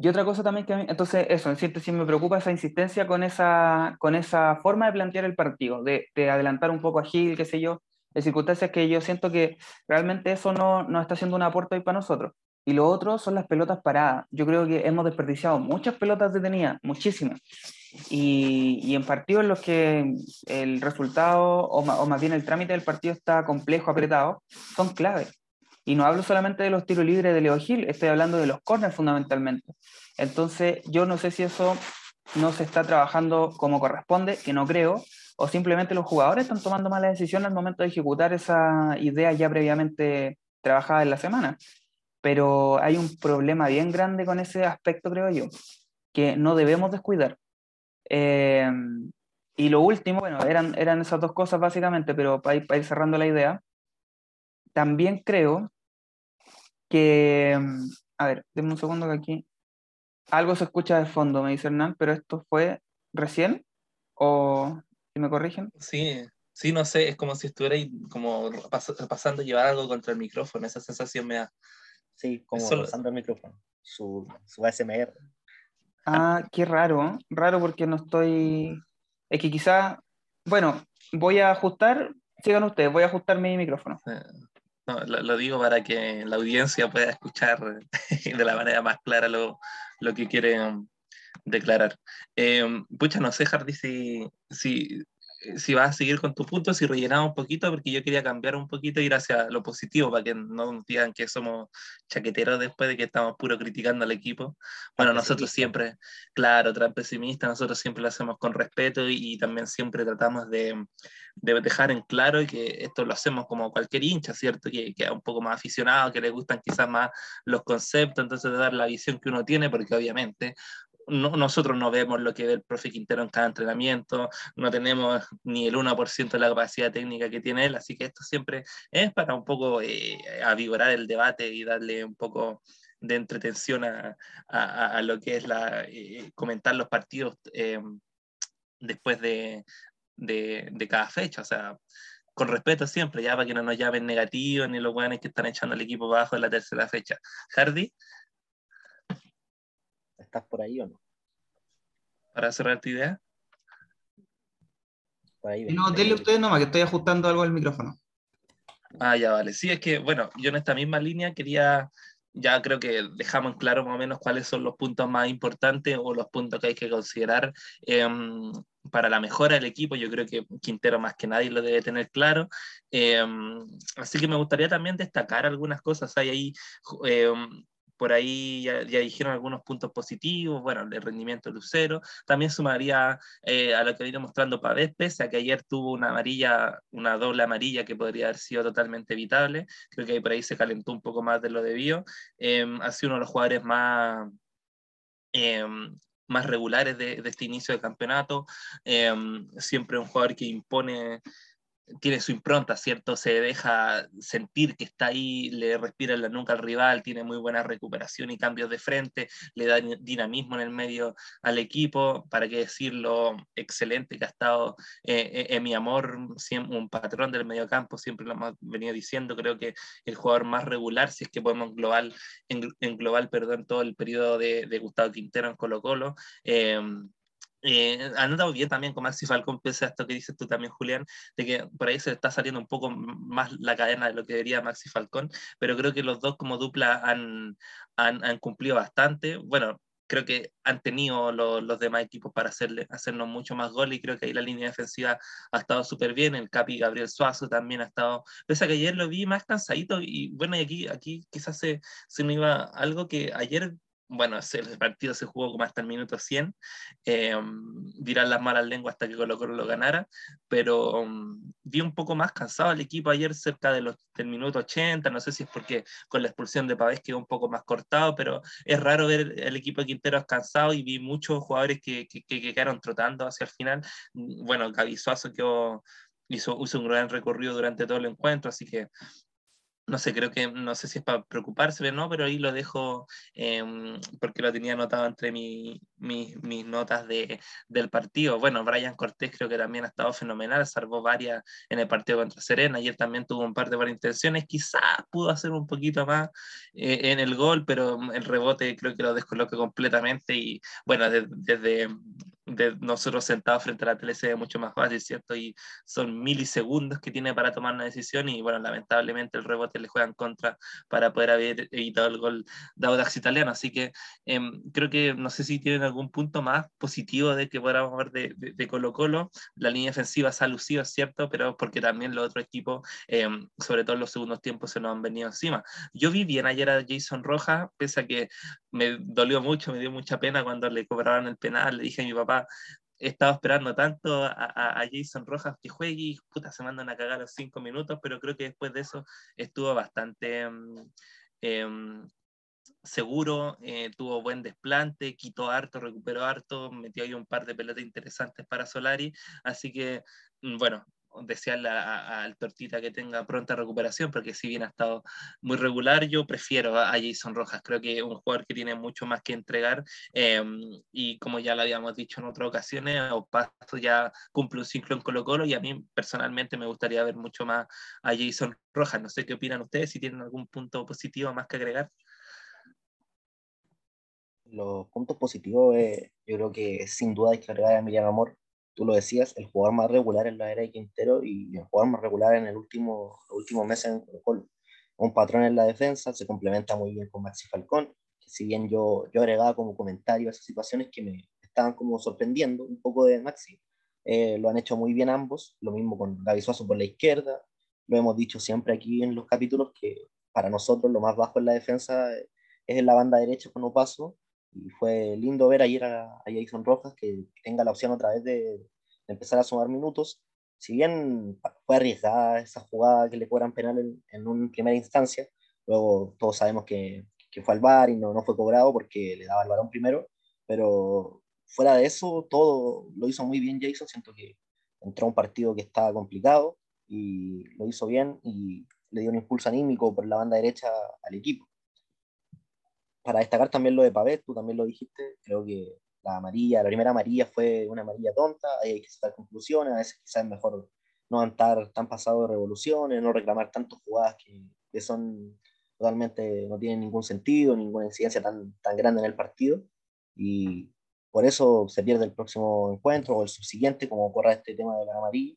Y otra cosa también que a mí, entonces eso, en síntesis me preocupa esa insistencia con esa, con esa forma de plantear el partido, de, de adelantar un poco a Gil, qué sé yo, de circunstancias que yo siento que realmente eso no, no está siendo un aporte hoy para nosotros. Y lo otro son las pelotas paradas. Yo creo que hemos desperdiciado muchas pelotas detenidas, muchísimas. Y, y en partidos en los que el resultado, o, o más bien el trámite del partido está complejo, apretado, son claves. Y no hablo solamente de los tiros libres de Leo Gil, estoy hablando de los corners fundamentalmente. Entonces, yo no sé si eso no se está trabajando como corresponde, que no creo, o simplemente los jugadores están tomando malas decisiones al momento de ejecutar esa idea ya previamente trabajada en la semana. Pero hay un problema bien grande con ese aspecto, creo yo, que no debemos descuidar. Eh, y lo último, bueno, eran, eran esas dos cosas básicamente, pero para ir, para ir cerrando la idea, también creo que, a ver, denme un segundo que aquí algo se escucha de fondo, me dice Hernán, pero esto fue recién o si me corrigen. Sí, sí, no sé, es como si estuviera como pasando a llevar algo contra el micrófono, esa sensación me da. Sí, como pasando el micrófono, su, su ASMR. Ah, qué raro, raro porque no estoy. Es que quizá, bueno, voy a ajustar, sigan ustedes, voy a ajustar mi micrófono. No, lo, digo para que la audiencia pueda escuchar de la manera más clara lo, lo que quiere um, declarar. Eh, pucha, no sé, Hardy, si, si, si vas a seguir con tu punto, si rellenamos un poquito, porque yo quería cambiar un poquito y ir hacia lo positivo, para que no nos digan que somos chaqueteros después de que estamos puro criticando al equipo. Bueno, nosotros siempre, claro, pesimista, nosotros siempre lo hacemos con respeto y, también siempre tratamos de, de, dejar en claro que esto lo hacemos como cualquier hincha, ¿cierto? Que, que es un poco más aficionado, que le gustan quizás más los conceptos, entonces de dar la visión que uno tiene, porque obviamente nosotros no vemos lo que ve el profe Quintero en cada entrenamiento, no tenemos ni el 1% de la capacidad técnica que tiene él, así que esto siempre es para un poco eh, el debate y darle un poco de entretención a, a, lo que es la, eh, comentar los partidos eh, después de, de, de, cada fecha, o sea, con respeto siempre, ya para que no nos llamen negativos ni los buenos que están echando al equipo bajo en la tercera fecha. Hardy. ¿Estás por ahí o no? Para cerrar tu idea. no, denle ustedes nomás, que estoy ajustando algo al micrófono. Ah, ya vale. Sí, es que, bueno, yo en esta misma línea quería, ya creo que dejamos en claro más o menos cuáles son los puntos más importantes o los puntos que hay que considerar em, para la mejora del equipo. Yo creo que Quintero más que nadie lo debe tener claro. Em, así que me gustaría también destacar algunas cosas. Hay ahí em, por ahí ya, dijeron algunos puntos positivos, bueno, el rendimiento Lucero, también sumaría eh, a lo que viene mostrando Pavés, pese a que ayer tuvo una amarilla, una doble amarilla que podría haber sido totalmente evitable, creo que por ahí se calentó un poco más de lo debido, eh, ha sido uno de los jugadores más... Em, más regulares de, este inicio de campeonato, em, siempre un jugador que impone tiene su impronta, ¿cierto? Se deja sentir que está ahí, le respira en la nuca al rival, tiene muy buena recuperación y cambios de frente, le da dinamismo en el medio al equipo, para qué decirlo, excelente que ha estado eh, eh, en mi amor, un patrón del mediocampo, siempre lo hemos venido diciendo, creo que el jugador más regular, si es que podemos global, en, global, perdón, todo el periodo de, Gustavo Quintero en Colo Colo. Eh, eh, han dado bien también con Maxi Falcón, pese a esto que dices tú también, Julián, de que por ahí se le está saliendo un poco más la cadena de lo que debería Maxi Falcón, pero creo que los dos como dupla han, han, han cumplido bastante. Bueno, creo que han tenido los demás equipos para hacerle, hacernos mucho más gol y creo que ahí la línea defensiva ha estado súper bien, el Capi Gabriel Suazo también ha estado, pese a que ayer lo vi más cansadito y bueno, y aquí, aquí quizás se, se me iba algo que ayer bueno, el partido se jugó como hasta el minuto 100, eh, dirán las malas lenguas hasta que Colo Colo lo ganara, pero um, vi un poco más cansado el equipo ayer cerca de los, del minuto 80, no sé si es porque con la expulsión de Pavés quedó un poco más cortado, pero es raro ver el equipo de Quintero cansado y vi muchos jugadores que, que, que quedaron trotando hacia el final, bueno, Gavizuazo quedó hizo, hizo, un gran recorrido durante todo el encuentro, así que no sé, creo que, no sé si es para preocuparse o no, pero ahí lo dejo em, porque lo tenía anotado entre mi, mis notas de, del partido. Bueno, Brian Cortés creo que también ha estado fenomenal, salvó varias en el partido contra Serena, ayer también tuvo un par de buenas intenciones, quizás pudo hacer un poquito más eh, en el gol, pero el rebote creo que lo descoloca completamente y bueno, desde de nosotros sentados frente a la tele se ve mucho más fácil, ¿cierto? Y son milisegundos que tiene para tomar una decisión y bueno, lamentablemente el rebote le juega en contra para poder haber evitado el gol de Audax italiano. Así que em, creo que no sé si tienen algún punto más positivo de que podamos ver de, de, Colo Colo. La línea defensiva se ha lucido, ¿cierto? Pero porque también los otros equipos, em, sobre todo en los segundos tiempos, se nos han venido encima. Yo vi bien ayer a Jason Rojas, pese a que me dolió mucho, me dio mucha pena cuando le cobraban el penal, le dije a mi papá, he estado esperando tanto a, Jason Rojas que juegue y puta, se mandan a cagar los cinco minutos, pero creo que después de eso estuvo bastante em, em, seguro, eh, tuvo buen desplante, quitó harto, recuperó harto, metió ahí un par de pelotas interesantes para Solari, así que mm, bueno, desearle al Tortita que tenga pronta recuperación, porque si bien ha estado muy regular, yo prefiero a, Jason Rojas. Creo que es un jugador que tiene mucho más que entregar em, y como ya lo habíamos dicho en otras ocasiones, Paso ya cumple un ciclo en Colo Colo y a mí personalmente me gustaría ver mucho más a Jason Rojas. No sé qué opinan ustedes, si tienen algún punto positivo más que agregar. Los puntos positivos, eh, yo creo que sin duda hay que agregar a Emiliano Amor, tú lo decías, el jugador más regular en la era de Quintero y el jugador más regular en el último, último mes en Colo Un patrón en la defensa, se complementa muy bien con Maxi Falcón, que si bien yo, yo agregaba como comentario esas situaciones que me estaban como sorprendiendo un poco de Maxi, eh, lo han hecho muy bien ambos, lo mismo con Gaby Suazo por la izquierda, lo hemos dicho siempre aquí en los capítulos que para nosotros lo más bajo en la defensa es en la banda derecha con paso y fue lindo ver ayer a, Jason Rojas que, tenga la opción otra vez de, empezar a sumar minutos. Si bien fue arriesgada esa jugada que le cobran penal en, en una primera instancia, luego todos sabemos que, que fue al bar y no, no fue cobrado porque le daba el balón primero, pero fuera de eso, todo lo hizo muy bien Jason. Siento que entró a un partido que estaba complicado y lo hizo bien y le dio un impulso anímico por la banda derecha al equipo para destacar también lo de Pavet, tú también lo dijiste, creo que la amarilla, la primera amarilla fue una amarilla tonta, hay que sacar conclusiones, a veces quizás es mejor no andar tan pasado de revoluciones, no reclamar tantas jugadas que, que, son totalmente, no tienen ningún sentido, ninguna incidencia tan, tan grande en el partido, y por eso se pierde el próximo encuentro o el subsiguiente, como ocurra este tema de la amarilla,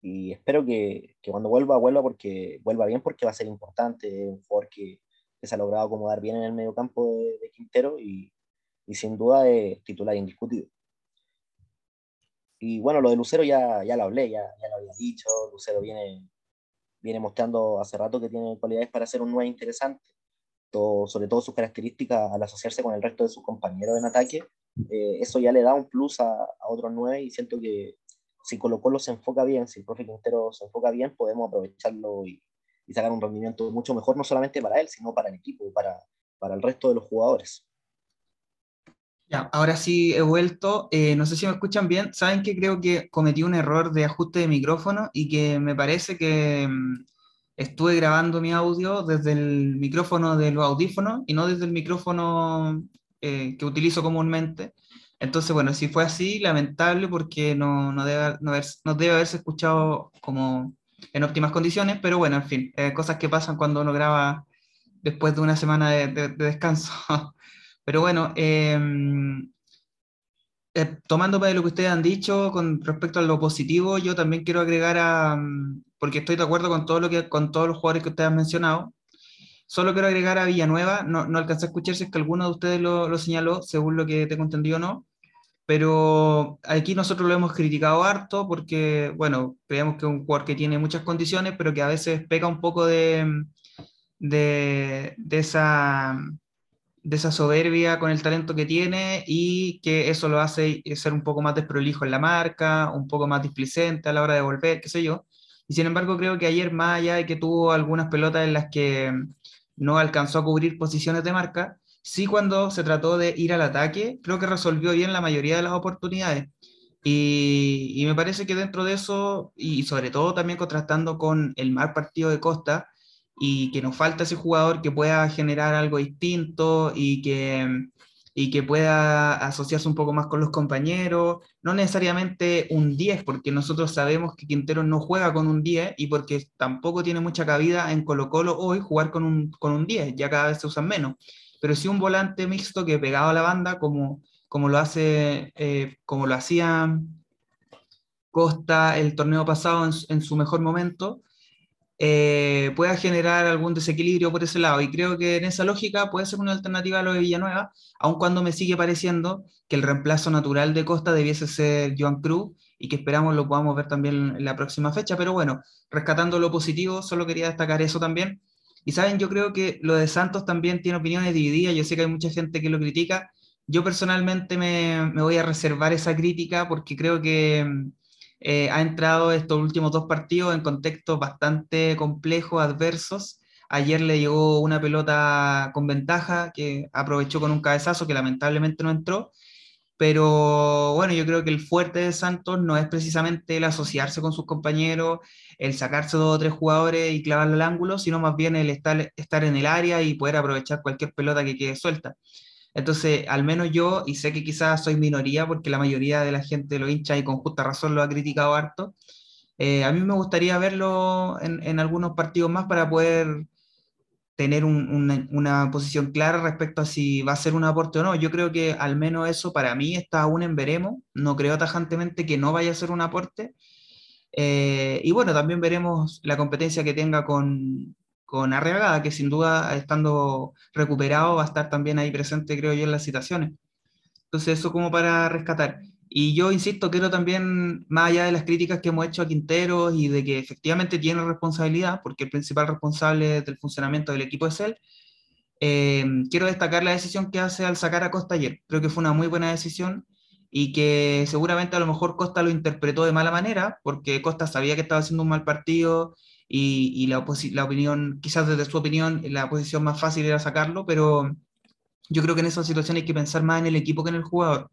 y espero que, que, cuando vuelva, vuelva porque vuelva bien porque va a ser importante, un jugador que que se ha logrado acomodar bien en el medio campo de, Quintero y, y, sin duda es titular indiscutido. Y bueno, lo de Lucero ya, ya lo hablé, ya, ya lo había dicho, Lucero viene, viene mostrando hace rato que tiene cualidades para ser un 9 interesante, todo, sobre todo sus características al asociarse con el resto de sus compañeros en ataque, eh, eso ya le da un plus a, a otros 9 y siento que si Colo Colo se enfoca bien, si el profe Quintero se enfoca bien, podemos aprovecharlo y, y sacar un rendimiento mucho mejor, no solamente para él, sino para el equipo, para, para el resto de los jugadores. Ya, ahora sí he vuelto. Eh, no sé si me escuchan bien. Saben que creo que cometí un error de ajuste de micrófono y que me parece que mm, estuve grabando mi audio desde el micrófono de los audífonos y no desde el micrófono eh, que utilizo comúnmente. Entonces, bueno, si fue así, lamentable porque no, no, debe, no, no debe haberse escuchado como en óptimas condiciones, pero bueno, en fin, eh, cosas que pasan cuando uno graba después de una semana de, descanso. pero bueno, em, eh, tomándome de lo que ustedes han dicho con respecto a lo positivo, yo también quiero agregar a, mm, porque estoy de acuerdo con, todo lo que, con todos los jugadores que ustedes han mencionado, solo quiero agregar a Villanueva, no, no alcancé a escuchar si es que alguno de ustedes lo, lo señaló, según lo que tengo entendido o no, pero aquí nosotros lo hemos criticado harto porque, bueno, creemos que es un jugador que tiene muchas condiciones, pero que a veces peca un poco de, de, de, esa, de esa soberbia con el talento que tiene y que eso lo hace ser un poco más desprolijo en la marca, un poco más displicente a la hora de volver, qué sé yo. Y sin embargo, creo que ayer, más allá de que tuvo algunas pelotas en las que no alcanzó a cubrir posiciones de marca, sí cuando se trató de ir al ataque, creo que resolvió bien la mayoría de las oportunidades. Y, me parece que dentro de eso, y sobre todo también contrastando con el mal partido de Costa, y que nos falta ese jugador que pueda generar algo distinto y que, y que pueda asociarse un poco más con los compañeros, no necesariamente un 10, porque nosotros sabemos que Quintero no juega con un 10 y porque tampoco tiene mucha cabida en Colo Colo hoy jugar con un, con un 10, ya cada vez se usan menos pero sí un volante mixto que pegado a la banda, como como lo hace, como lo hacía Costa el torneo pasado en, su mejor momento, pueda generar algún desequilibrio por ese lado. Y creo que en esa lógica puede ser una alternativa a lo de Villanueva, aun cuando me sigue pareciendo que el reemplazo natural de Costa debiese ser Joan Cruz y que esperamos lo podamos ver también en la próxima fecha. Pero bueno, rescatando lo positivo, solo quería destacar eso también. Y saben, yo creo que lo de Santos también tiene opiniones divididas. Yo sé que hay mucha gente que lo critica. Yo personalmente me, me voy a reservar esa crítica porque creo que eh, ha entrado estos últimos dos partidos en contextos bastante complejos, adversos. Ayer le llegó una pelota con ventaja que aprovechó con un cabezazo que lamentablemente no entró pero bueno, yo creo que el fuerte de Santos no es precisamente el asociarse con sus compañeros, el sacarse dos o tres jugadores y clavarlo al ángulo, sino más bien el estar, estar en el área y poder aprovechar cualquier pelota que quede suelta. Entonces, al menos yo, y sé que quizás soy minoría porque la mayoría de la gente lo hincha y con justa razón lo ha criticado harto, eh, a mí me gustaría verlo en, en algunos partidos más para poder tener una, posición clara respecto a si va a ser un aporte o no. Yo creo que al menos eso para mí está aún en veremos. No creo tajantemente que no vaya a ser un aporte. Eh, y bueno, también veremos la competencia que tenga con, con Arriagada, que sin duda, estando recuperado, va a estar también ahí presente, creo yo, en las citaciones. Entonces, eso como para rescatar. Y yo insisto, quiero también, más allá de las críticas que hemos hecho a Quinteros y de que efectivamente tiene responsabilidad, porque el principal responsable del funcionamiento del equipo es él, eh, quiero destacar la decisión que hace al sacar a Costa ayer. Creo que fue una muy buena decisión y que seguramente a lo mejor Costa lo interpretó de mala manera, porque Costa sabía que estaba haciendo un mal partido y, y la, la opinión, quizás desde su opinión, la posición más fácil era sacarlo, pero yo creo que en esa situación hay que pensar más en el equipo que en el jugador.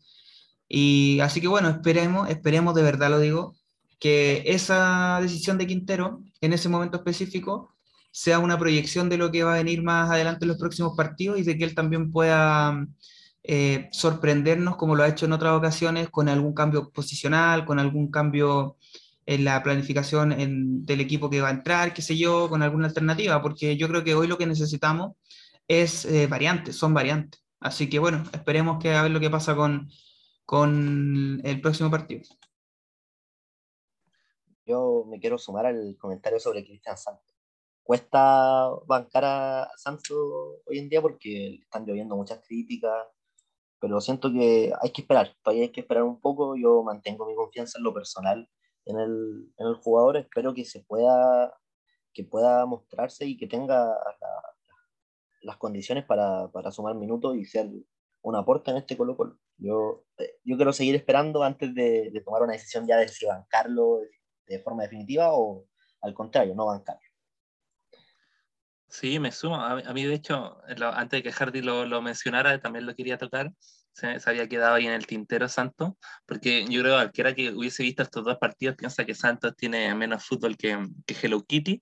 Y así que bueno, esperemos, esperemos de verdad lo digo, que esa decisión de Quintero en ese momento específico sea una proyección de lo que va a venir más adelante en los próximos partidos y de que él también pueda eh, sorprendernos como lo ha hecho en otras ocasiones con algún cambio posicional, con algún cambio en la planificación del equipo que va a entrar, qué sé yo, con alguna alternativa, porque yo creo que hoy lo que necesitamos es eh, variantes, son variantes. Así que bueno, esperemos que a ver lo que pasa con, con el próximo partido. Yo me quiero sumar al comentario sobre Cristian Santos. Cuesta bancar a Santos hoy en día porque están lloviendo muchas críticas, pero siento que hay que esperar, todavía hay que esperar un poco. Yo mantengo mi confianza en lo personal en el, en el jugador, espero que se pueda, que pueda mostrarse y que tenga las condiciones para, para sumar minutos y ser un aporte en este Colo Colo. Yo, eh, yo quiero seguir esperando antes de, tomar una decisión ya de si bancarlo de, forma definitiva o al contrario, no bancarlo. Sí, me sumo. A, mí, de hecho, antes de que Hardy lo, lo, mencionara, también lo quería tocar. Se, había quedado ahí en el tintero Santos, porque yo creo que cualquiera que hubiese visto estos dos partidos piensa que Santos tiene menos fútbol que, que Hello Kitty,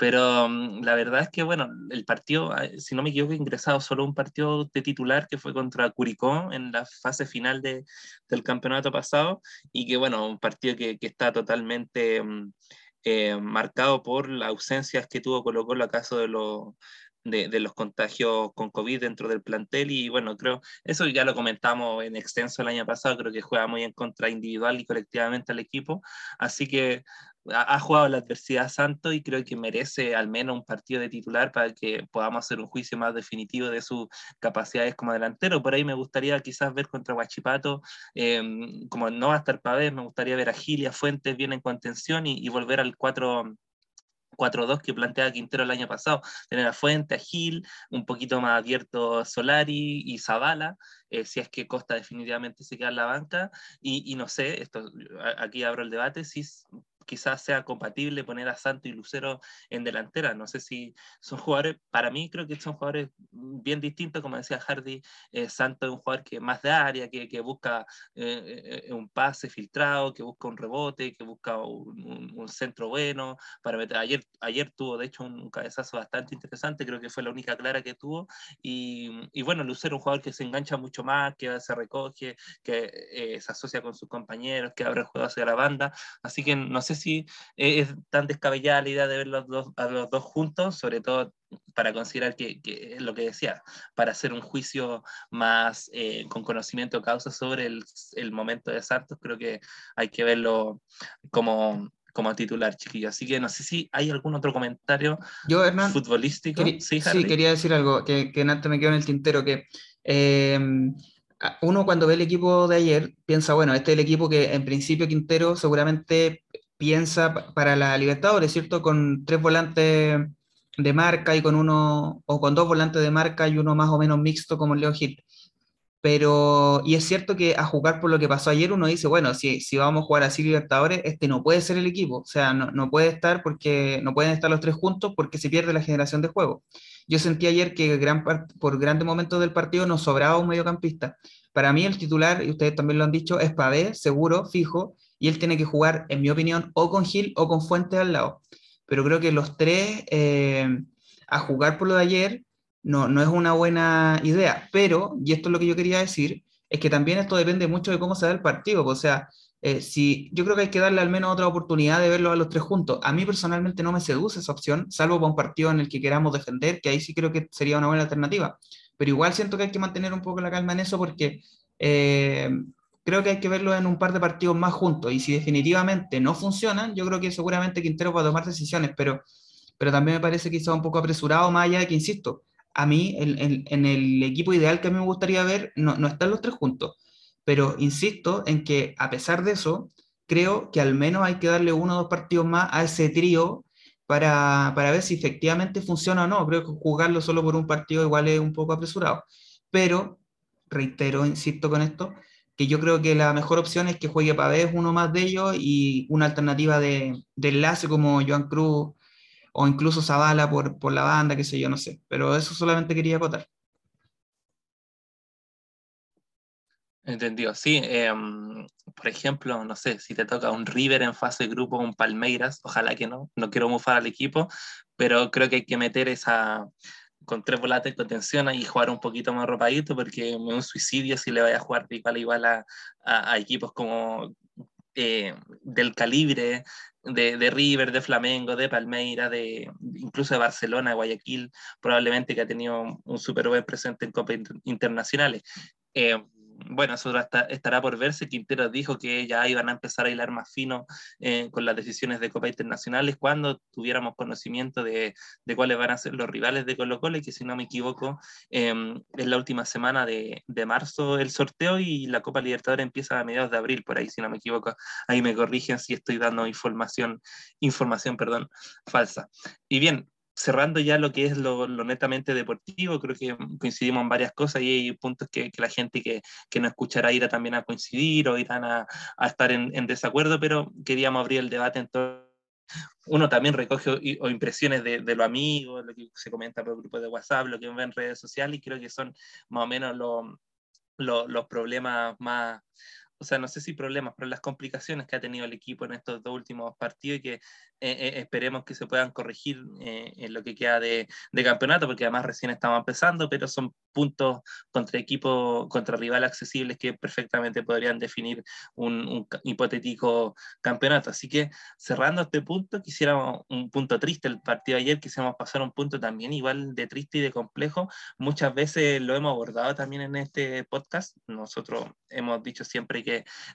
pero mm, la verdad es que, bueno, el partido, ah, si no me equivoco, ingresado solo un partido de titular que fue contra Curicó en la fase final de, del campeonato pasado y que, bueno, un partido que, que está totalmente mm, eh, marcado por las ausencias que tuvo Colo Colo acaso de, los de, de, los contagios con COVID dentro del plantel y bueno, creo, eso ya lo comentamos en extenso el año pasado, creo que juega muy en contra individual y colectivamente al equipo, así que ha, jugado la adversidad Santo y creo que merece al menos un partido de titular para que podamos hacer un juicio más definitivo de sus capacidades como delantero. Por ahí me gustaría quizás ver contra Guachipato, em, como no va a estar Pavés, me gustaría ver a Gilia Fuentes bien en contención y, volver al 4. 4-2 que planteaba Quintero el año pasado, tener a Fuente, a Gil, un poquito más abierto Solari y Zavala, eh, si es que Costa definitivamente se queda en la banca, y, y, no sé, esto aquí abro el debate, si quizás sea compatible poner a Santo y Lucero en delantera. No sé si son jugadores, para mí creo que son jugadores bien distintos, como decía Hardy, eh, Santo es un jugador que más de área, que, que busca eh, eh, un pase filtrado, que busca un rebote, que busca un, un, centro bueno para meter. Ayer, ayer tuvo de hecho un, cabezazo bastante interesante, creo que fue la única clara que tuvo. Y, y bueno, Lucero un jugador que se engancha mucho más, que se recoge, que se asocia con sus compañeros, que abre el juego hacia la banda. Así que no sé si es tan descabellada la idea de ver los dos, a los dos juntos, sobre todo para considerar que, que, lo que decía, para hacer un juicio más eh, con conocimiento de causa sobre el, el, momento de Santos, creo que hay que verlo como, como titular, chiquillo. Así que no sé si hay algún otro comentario Yo, Hernán, futbolístico. sí, sí, quería decir algo que, que antes me quedó en el tintero, que eh, uno cuando ve el equipo de ayer piensa, bueno, este es el equipo que en principio Quintero seguramente piensa para la Libertadores, ¿cierto? Con tres volantes de marca y con uno, o con dos volantes de marca y uno más o menos mixto como Leo Gil. Pero, y es cierto que a jugar por lo que pasó ayer, uno dice, bueno, si, si vamos a jugar así Libertadores, este no puede ser el equipo, o sea, no, no puede estar porque no pueden estar los tres juntos porque se pierde la generación de juego. Yo sentí ayer que gran por grandes momentos del partido nos sobraba un mediocampista. Para mí el titular, y ustedes también lo han dicho, es Pavé, seguro, fijo, y él tiene que jugar, en mi opinión, o con Gil o con Fuentes al lado. Pero creo que los tres eh, a jugar por lo de ayer no, no es una buena idea. Pero, y esto es lo que yo quería decir, es que también esto depende mucho de cómo se da el partido. O sea, eh, si, yo creo que hay que darle al menos otra oportunidad de verlo a los tres juntos. A mí personalmente no me seduce esa opción, salvo para un partido en el que queramos defender, que ahí sí creo que sería una buena alternativa. Pero igual siento que hay que mantener un poco la calma en eso porque eh, creo que hay que verlo en un par de partidos más juntos. Y si definitivamente no funcionan, yo creo que seguramente Quintero va a tomar decisiones, pero, pero también me parece está un poco apresurado, más allá de que, insisto, a mí en, en el equipo ideal que a mí me gustaría ver no, no están los tres juntos pero insisto en que a pesar de eso, creo que al menos hay que darle uno o dos partidos más a ese trío para, para, ver si efectivamente funciona o no. Creo que jugarlo solo por un partido igual es un poco apresurado. Pero, reitero, insisto con esto, que yo creo que la mejor opción es que juegue Pavés uno más de ellos y una alternativa de, de enlace como Joan Cruz o incluso Zavala por, por la banda, qué sé yo, no sé. Pero eso solamente quería acotar. Entendido, sí. Em, por ejemplo, no sé, si te toca un River en fase de grupo, un Palmeiras, ojalá que no, no quiero mufar al equipo, pero creo que hay que meter esa, con tres volantes de contención y jugar un poquito más ropadito, porque es un suicidio si le vaya a jugar igual igual a, a, equipos como eh, del calibre de, de, River, de Flamengo, de Palmeira, de, incluso de Barcelona, de Guayaquil, probablemente que ha tenido un súper buen presente en Copas Internacionales. Eh, bueno, eso estará por verse. Quintero dijo que ya iban a empezar a hilar más fino eh, con las decisiones de Copa Internacionales cuando tuviéramos conocimiento de, de, cuáles van a ser los rivales de Colo Colo y que si no me equivoco eh, es la última semana de, de, marzo el sorteo y la Copa Libertadores empieza a mediados de abril, por ahí si no me equivoco. Ahí me corrigen si estoy dando información, información perdón, falsa. Y bien, cerrando ya lo que es lo, netamente deportivo, creo que coincidimos en varias cosas y hay puntos que, la gente que, que, nos escuchará irá también a coincidir o irán a, estar en, desacuerdo, pero queríamos abrir el debate en todo. Uno también recoge o, impresiones de, de los amigos, lo que se comenta por grupos de WhatsApp, lo que ve en redes sociales y creo que son más o menos los problemas más o sea, no sé si problemas, pero las complicaciones que ha tenido el equipo en estos dos últimos partidos y que eh, eh, esperemos que se puedan corregir eh, en lo que queda de, de, campeonato, porque además recién estamos empezando, pero son puntos contra equipos, contra rivales accesibles que perfectamente podrían definir un, un, hipotético campeonato. Así que cerrando este punto, quisiéramos un punto triste el partido de ayer, quisiéramos pasar un punto también igual de triste y de complejo. Muchas veces lo hemos abordado también en este podcast. Nosotros hemos dicho siempre que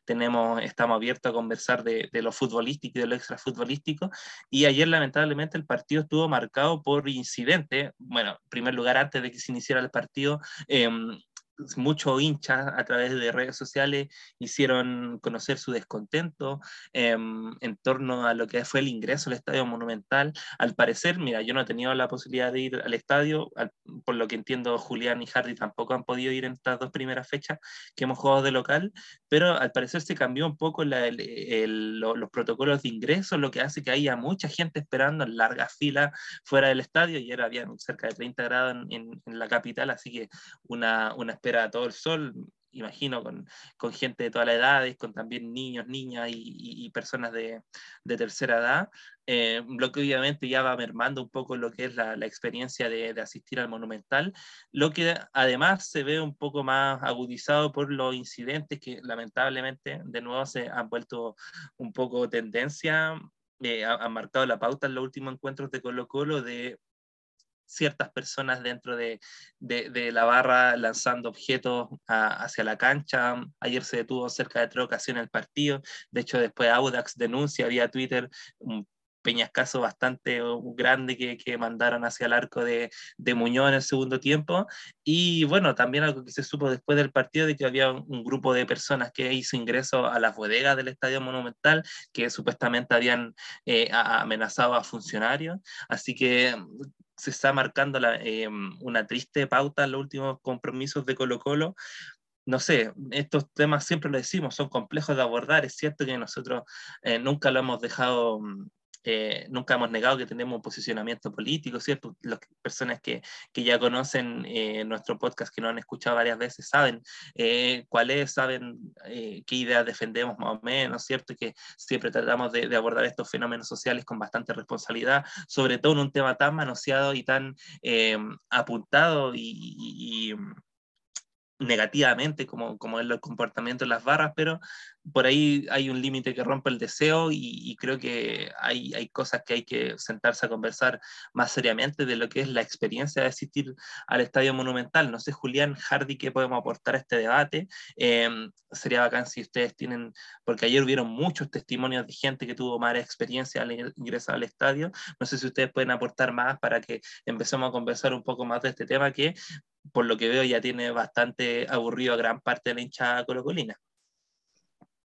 tenemos, estamos abiertos a conversar de, lo futbolístico y de lo extrafutbolístico. Y ayer lamentablemente el partido estuvo marcado por incidentes. Bueno, en primer lugar, antes de que se iniciara el partido, eh, muchos hinchas a través de redes sociales hicieron conocer su descontento eh, en torno a lo que fue el ingreso al Estadio Monumental. Al parecer, mira, yo no he tenido la posibilidad de ir al estadio, al, por lo que entiendo Julián y Hardy tampoco han podido ir en estas dos primeras fechas que hemos jugado de local, pero al parecer se cambió un poco la, el, el, los protocolos de ingreso, lo que hace que haya mucha gente esperando en larga fila fuera del estadio, y era había cerca de 30 grados en, en, la capital, así que una, una espera todo el sol, imagino, con, con, gente de todas las edades, con también niños, niñas y, y, personas de, de, tercera edad, eh, lo que obviamente ya va mermando un poco lo que es la, la experiencia de, de, asistir al Monumental, lo que además se ve un poco más agudizado por los incidentes que lamentablemente de nuevo se han vuelto un poco tendencia, eh, han marcado la pauta en los últimos encuentros de Colo Colo de ciertas personas dentro de, de, la barra lanzando objetos hacia la cancha. Ayer se detuvo cerca de tres ocasiones el partido. De hecho, después Audax denuncia vía Twitter un peñascaso bastante grande que, que mandaron hacia el arco de, de, Muñoz en el segundo tiempo. Y bueno, también algo que se supo después del partido de que había un, grupo de personas que hizo ingreso a las bodegas del Estadio Monumental que supuestamente habían eh, amenazado a funcionarios. Así que se está marcando eh, una triste pauta en los últimos compromisos de Colo Colo. No sé, estos temas siempre lo decimos, son complejos de abordar. Es cierto que nosotros eh, nunca lo hemos dejado mm, eh, nunca hemos negado que tenemos un posicionamiento político, ¿cierto? Las personas que, que ya conocen eh, nuestro podcast, que nos han escuchado varias veces, saben eh, cuál es, saben qué ideas defendemos más o menos, ¿cierto? Que siempre tratamos de, abordar estos fenómenos sociales con bastante responsabilidad, sobre todo en un tema tan manoseado y tan apuntado y negativamente como, como es el comportamiento de las barras, pero por ahí hay un límite que rompe el deseo y, creo que hay, hay, cosas que hay que sentarse a conversar más seriamente de lo que es la experiencia de asistir al Estadio Monumental. No sé, Julián, Hardy, qué podemos aportar a este debate. Em, sería bacán si ustedes tienen, porque ayer hubieron muchos testimonios de gente que tuvo más experiencia al ingresar al estadio. No sé si ustedes pueden aportar más para que empecemos a conversar un poco más de este tema que por lo que veo ya tiene bastante aburrido a gran parte de la hinchada colocolina.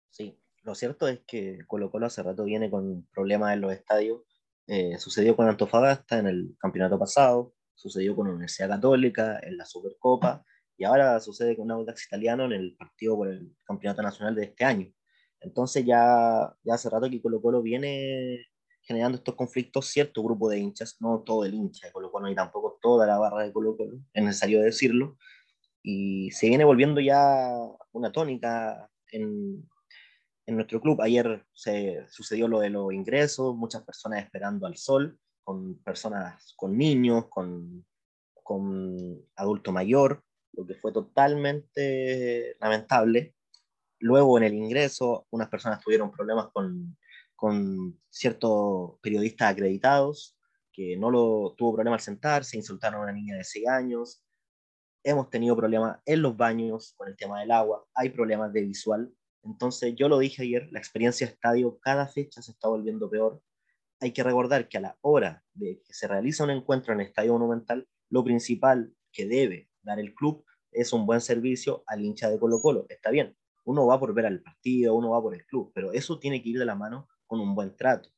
Sí, lo cierto es que Colo Colo hace rato viene con problemas en los estadios. Eh, sucedió con Antofagasta en el campeonato pasado, sucedió con Universidad Católica en la Supercopa y ahora sucede con Audax Italiano en el partido por el campeonato nacional de este año. Entonces ya, ya hace rato que Colo Colo viene generando estos conflictos cierto grupo de hinchas, no todo el hincha de Colo Colo ni tampoco toda la barra de Colo Colo, es necesario decirlo, y se viene volviendo ya una tónica en, en nuestro club. Ayer se sucedió lo de los ingresos, muchas personas esperando al sol, con personas, con niños, con, con adulto mayor, lo que fue totalmente lamentable. Luego en el ingreso, unas personas tuvieron problemas con, con ciertos periodistas acreditados, que no lo tuvo problema al sentarse, insultaron a una niña de 6 años. Hemos tenido problemas en los baños con el tema del agua, hay problemas de visual. Entonces, yo lo dije ayer, la experiencia estadio cada fecha se está volviendo peor. Hay que recordar que a la hora de que se realiza un encuentro en el Estadio Monumental, lo principal que debe dar el club es un buen servicio al hincha de Colo Colo. Está bien, uno va por ver al partido, uno va por el club, pero eso tiene que ir de la mano con un buen trato.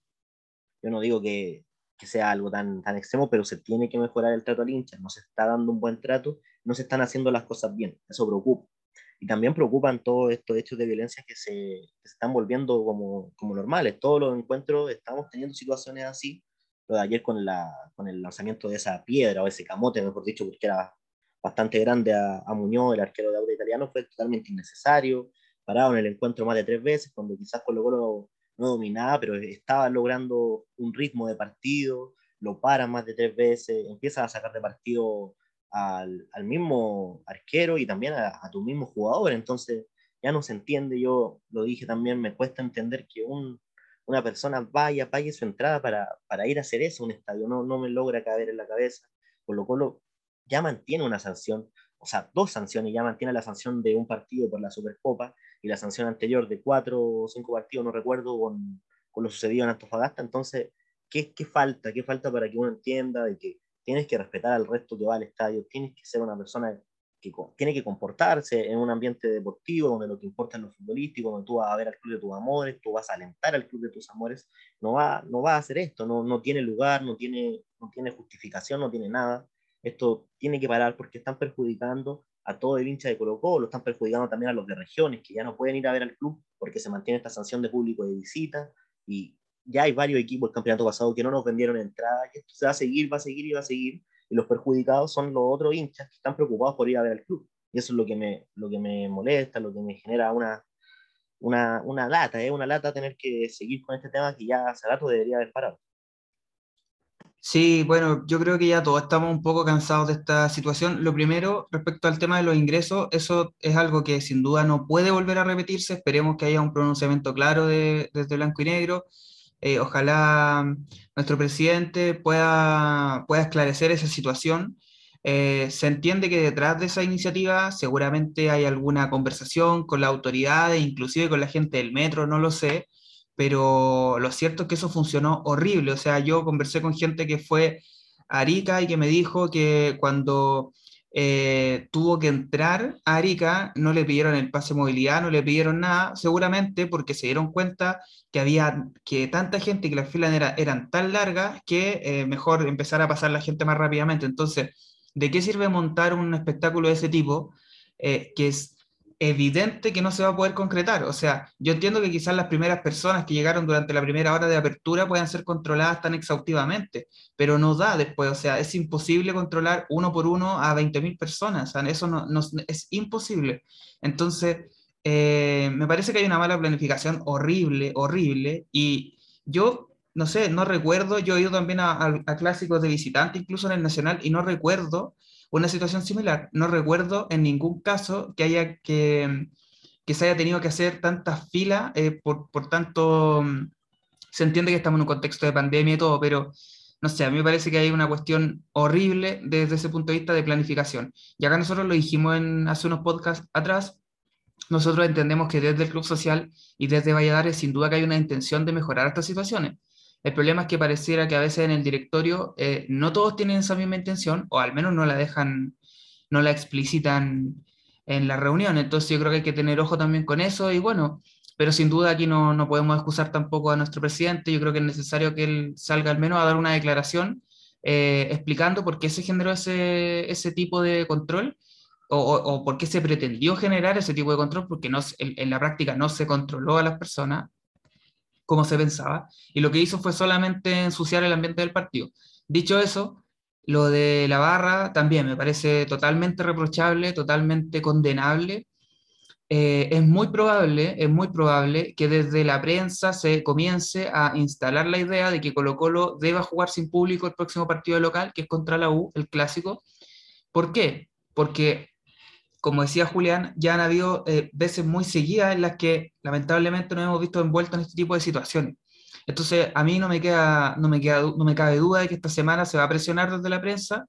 Yo no digo que, que, sea algo tan, tan extremo, pero se tiene que mejorar el trato al hincha. No se está dando un buen trato, no se están haciendo las cosas bien. Eso preocupa. Y también preocupan todos estos hechos de violencia que se, que se están volviendo como, como, normales. Todos los encuentros estamos teniendo situaciones así. Lo de ayer con, la, con el lanzamiento de esa piedra o ese camote, mejor dicho, porque era bastante grande a, a Muñoz, el arquero de Auda italiano, fue totalmente innecesario. Parado en el encuentro más de tres veces, cuando quizás con lo no dominaba, pero estaba logrando un ritmo de partido, lo para más de tres veces, empieza a sacar de partido al, al mismo arquero y también a, tu mismo jugador, entonces ya no se entiende, yo lo dije también, me cuesta entender que un, una persona vaya, pague su entrada para, para, ir a hacer eso, un estadio, no, no me logra caber en la cabeza, por lo cual ya mantiene una sanción, o sea, dos sanciones, ya mantiene la sanción de un partido por la Supercopa y la sanción anterior de cuatro o cinco partidos, no recuerdo, con, con lo sucedido en Antofagasta. Entonces, ¿qué, ¿qué, falta? ¿Qué falta para que uno entienda de que tienes que respetar al resto que va al estadio, tienes que ser una persona que tiene que comportarse en un ambiente deportivo donde lo que importa es lo futbolístico, donde tú vas a ver al club de tus amores, tú vas a alentar al club de tus amores, no va, no va a hacer esto, no, no tiene lugar, no tiene, no tiene justificación, no tiene nada. Esto tiene que parar porque están perjudicando a todo el hincha de Colo Colo, están perjudicando también a los de regiones que ya no pueden ir a ver al club porque se mantiene esta sanción de público de visita y ya hay varios equipos del campeonato pasado que no nos vendieron entrada, que esto se va a seguir, va a seguir y va a seguir y los perjudicados son los otros hinchas que están preocupados por ir a ver al club y eso es lo que me, lo que me molesta, lo que me genera una, una, una lata, ¿eh? una lata tener que seguir con este tema que ya hace rato debería haber parado. Sí, bueno, yo creo que ya todos estamos un poco cansados de esta situación. Lo primero, respecto al tema de los ingresos, eso es algo que sin duda no puede volver a repetirse. Esperemos que haya un pronunciamiento claro de, desde Blanco y Negro. Eh, ojalá nuestro presidente pueda, pueda esclarecer esa situación. Eh, se entiende que detrás de esa iniciativa seguramente hay alguna conversación con la autoridad, inclusive con la gente del metro, no lo sé, pero lo cierto es que eso funcionó horrible. O sea, yo conversé con gente que fue a Arica y que me dijo que cuando eh, tuvo que entrar a Arica, no le pidieron el pase de movilidad, no le pidieron nada, seguramente porque se dieron cuenta que había que tanta gente y que las filas eran tan largas que eh, mejor empezar a pasar la gente más rápidamente. Entonces, ¿de qué sirve montar un espectáculo de ese tipo? Eh, que es evidente que no se va a poder concretar. O sea, yo entiendo que quizás las primeras personas que llegaron durante la primera hora de apertura puedan ser controladas tan exhaustivamente, pero no da después. O sea, es imposible controlar uno por uno a 20.000 personas. O sea, eso no, es imposible. Entonces, eh, me parece que hay una mala planificación horrible, horrible. Y yo, no sé, no recuerdo, yo he ido también a, a clásicos de visitante, incluso en el Nacional, y no recuerdo una situación similar. No recuerdo en ningún caso que haya que, que se haya tenido que hacer tantas filas, eh, por, por, tanto, mm, se entiende que estamos en un contexto de pandemia y todo, pero no sé, a mí me parece que hay una cuestión horrible desde ese punto de vista de planificación. Y acá nosotros lo dijimos en, hace unos podcasts atrás, nosotros entendemos que desde el Club Social y desde Valladares sin duda que hay una intención de mejorar estas situaciones. El problema es que pareciera que a veces en el directorio eh, no todos tienen esa misma intención, o al menos no la dejan, no la explicitan en la reunión. Entonces yo creo que hay que tener ojo también con eso y bueno, pero sin duda aquí no, no podemos excusar tampoco a nuestro presidente. Yo creo que es necesario que él salga al menos a dar una declaración eh, explicando por qué se generó ese, ese tipo de control o, o, por qué se pretendió generar ese tipo de control, porque no, en, en la práctica no se controló a las personas como se pensaba, y lo que hizo fue solamente ensuciar el ambiente del partido. Dicho eso, lo de la barra también me parece totalmente reprochable, totalmente condenable. Eh, es muy probable, es muy probable que desde la prensa se comience a instalar la idea de que Colo Colo deba jugar sin público el próximo partido local, que es contra la U, el clásico. ¿Por qué? Porque como decía Julián, ya han habido eh, veces muy seguidas en las que lamentablemente nos hemos visto envueltos en este tipo de situaciones. Entonces, a mí no me, queda, no, me queda, no me cabe duda de que esta semana se va a presionar desde la prensa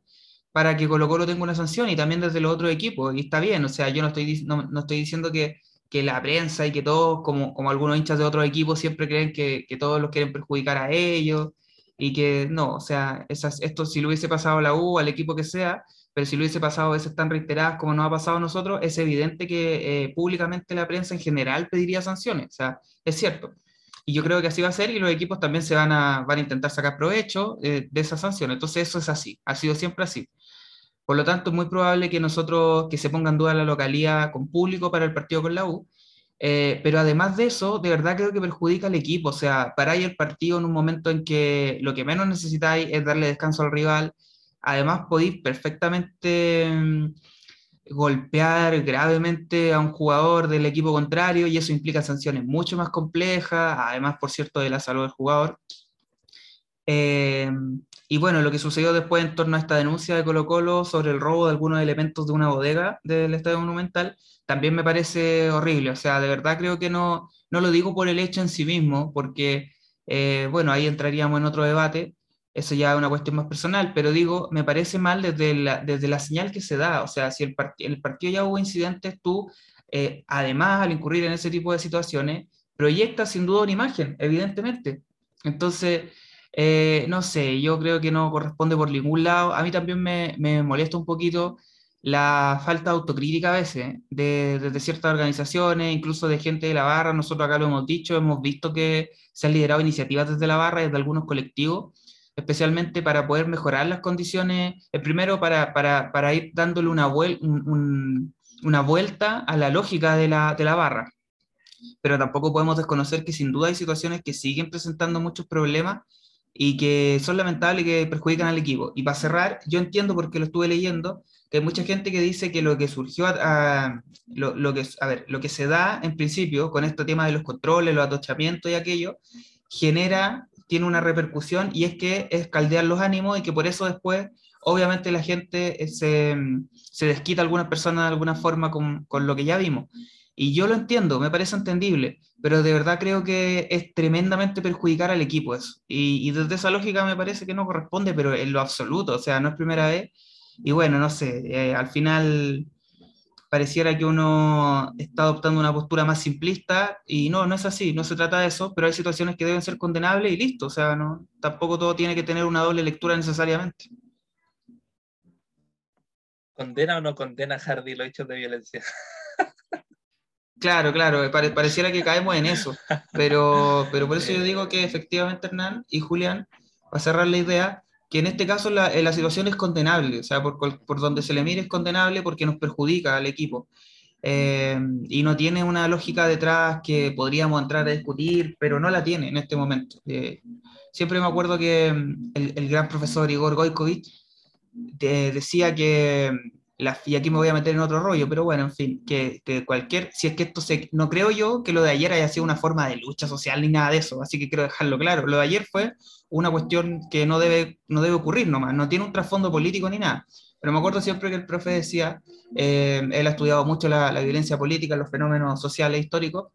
para que Colo Colo tenga una sanción y también desde los otros equipos. Y está bien, o sea, yo no estoy, no, no estoy diciendo que, que, la prensa y que todos, como, como algunos hinchas de otros equipos, siempre creen que, que todos los quieren perjudicar a ellos y que no, o sea, esas, esto si lo hubiese pasado a la U, al equipo que sea, pero si lo hubiese pasado a veces tan reiteradas como nos ha pasado a nosotros, es evidente que eh, públicamente la prensa en general pediría sanciones, o sea, es cierto. Y yo creo que así va a ser y los equipos también se van a, van a intentar sacar provecho eh, de esas sanciones. Entonces eso es así, ha sido siempre así. Por lo tanto, es muy probable que nosotros, que se ponga en duda la localidad con público para el partido con la U, eh, pero además de eso, de verdad creo que perjudica al equipo. O sea, paráis el partido en un momento en que lo que menos necesitáis es darle descanso al rival, además podéis perfectamente mm, golpear gravemente a un jugador del equipo contrario y eso implica sanciones mucho más complejas, además, por cierto, de la salud del jugador. Eh, y bueno, lo que sucedió después en torno a esta denuncia de Colo Colo sobre el robo de algunos elementos de una bodega del Estadio Monumental, también me parece horrible. O sea, de verdad creo que no, no lo digo por el hecho en sí mismo, porque, eh, bueno, ahí entraríamos en otro debate, eso ya es una cuestión más personal, pero digo, me parece mal desde la, desde la señal que se da, o sea, si el, el partido ya hubo incidentes, tú, eh, además, al incurrir en ese tipo de situaciones, proyectas sin duda una imagen, evidentemente. Entonces, eh, no sé, yo creo que no corresponde por ningún lado. A mí también me, me molesta un poquito la falta de autocrítica a veces de, de, ciertas organizaciones, incluso de gente de la barra. Nosotros acá lo hemos dicho, hemos visto que se han liderado iniciativas desde la barra, desde algunos colectivos, especialmente para poder mejorar las condiciones, el primero para, para, para ir dándole una, vuel un, una vuelta a la lógica de la, de la barra. Pero tampoco podemos desconocer que sin duda hay situaciones que siguen presentando muchos problemas y que son lamentables y que perjudican al equipo. Y para cerrar, yo entiendo porque lo estuve leyendo, que hay mucha gente que dice que lo que surgió, a, lo, lo, que, a ver, lo que se da en principio con este tema de los controles, los atochamientos y aquello, genera tiene una repercusión y es que es caldear los ánimos y que por eso después, obviamente, la gente eh, se, se desquita a algunas personas de alguna forma con, con, lo que ya vimos. Y yo lo entiendo, me parece entendible, pero de verdad creo que es tremendamente perjudicar al equipo eso. Y, desde esa lógica me parece que no corresponde, pero en lo absoluto, o sea, no es primera vez. Y bueno, no sé, eh, al final pareciera que uno está adoptando una postura más simplista y no, no es así, no se trata de eso, pero hay situaciones que deben ser condenables y listo, o sea, no, tampoco todo tiene que tener una doble lectura necesariamente. ¿Condena o no condena Hardy los hechos de violencia? Claro, claro, pareciera que caemos en eso, pero, pero por eso yo digo que efectivamente Hernán y Julián, para cerrar la idea, que en este caso la, la situación es condenable, o sea, por, por, donde se le mire es condenable porque nos perjudica al equipo. Eh, y no tiene una lógica detrás que podríamos entrar a discutir, pero no la tiene en este momento. Eh, siempre me acuerdo que mm, el, el gran profesor Igor Goikovich eh, decía que y aquí me voy a meter en otro rollo, pero bueno, en fin, que, cualquier, si es que esto se, no creo yo que lo de ayer haya sido una forma de lucha social ni nada de eso, así que quiero dejarlo claro, lo de ayer fue una cuestión que no debe, no debe ocurrir nomás, no tiene un trasfondo político ni nada, pero me acuerdo siempre que el profe decía, eh, él ha estudiado mucho la, violencia política, los fenómenos sociales históricos,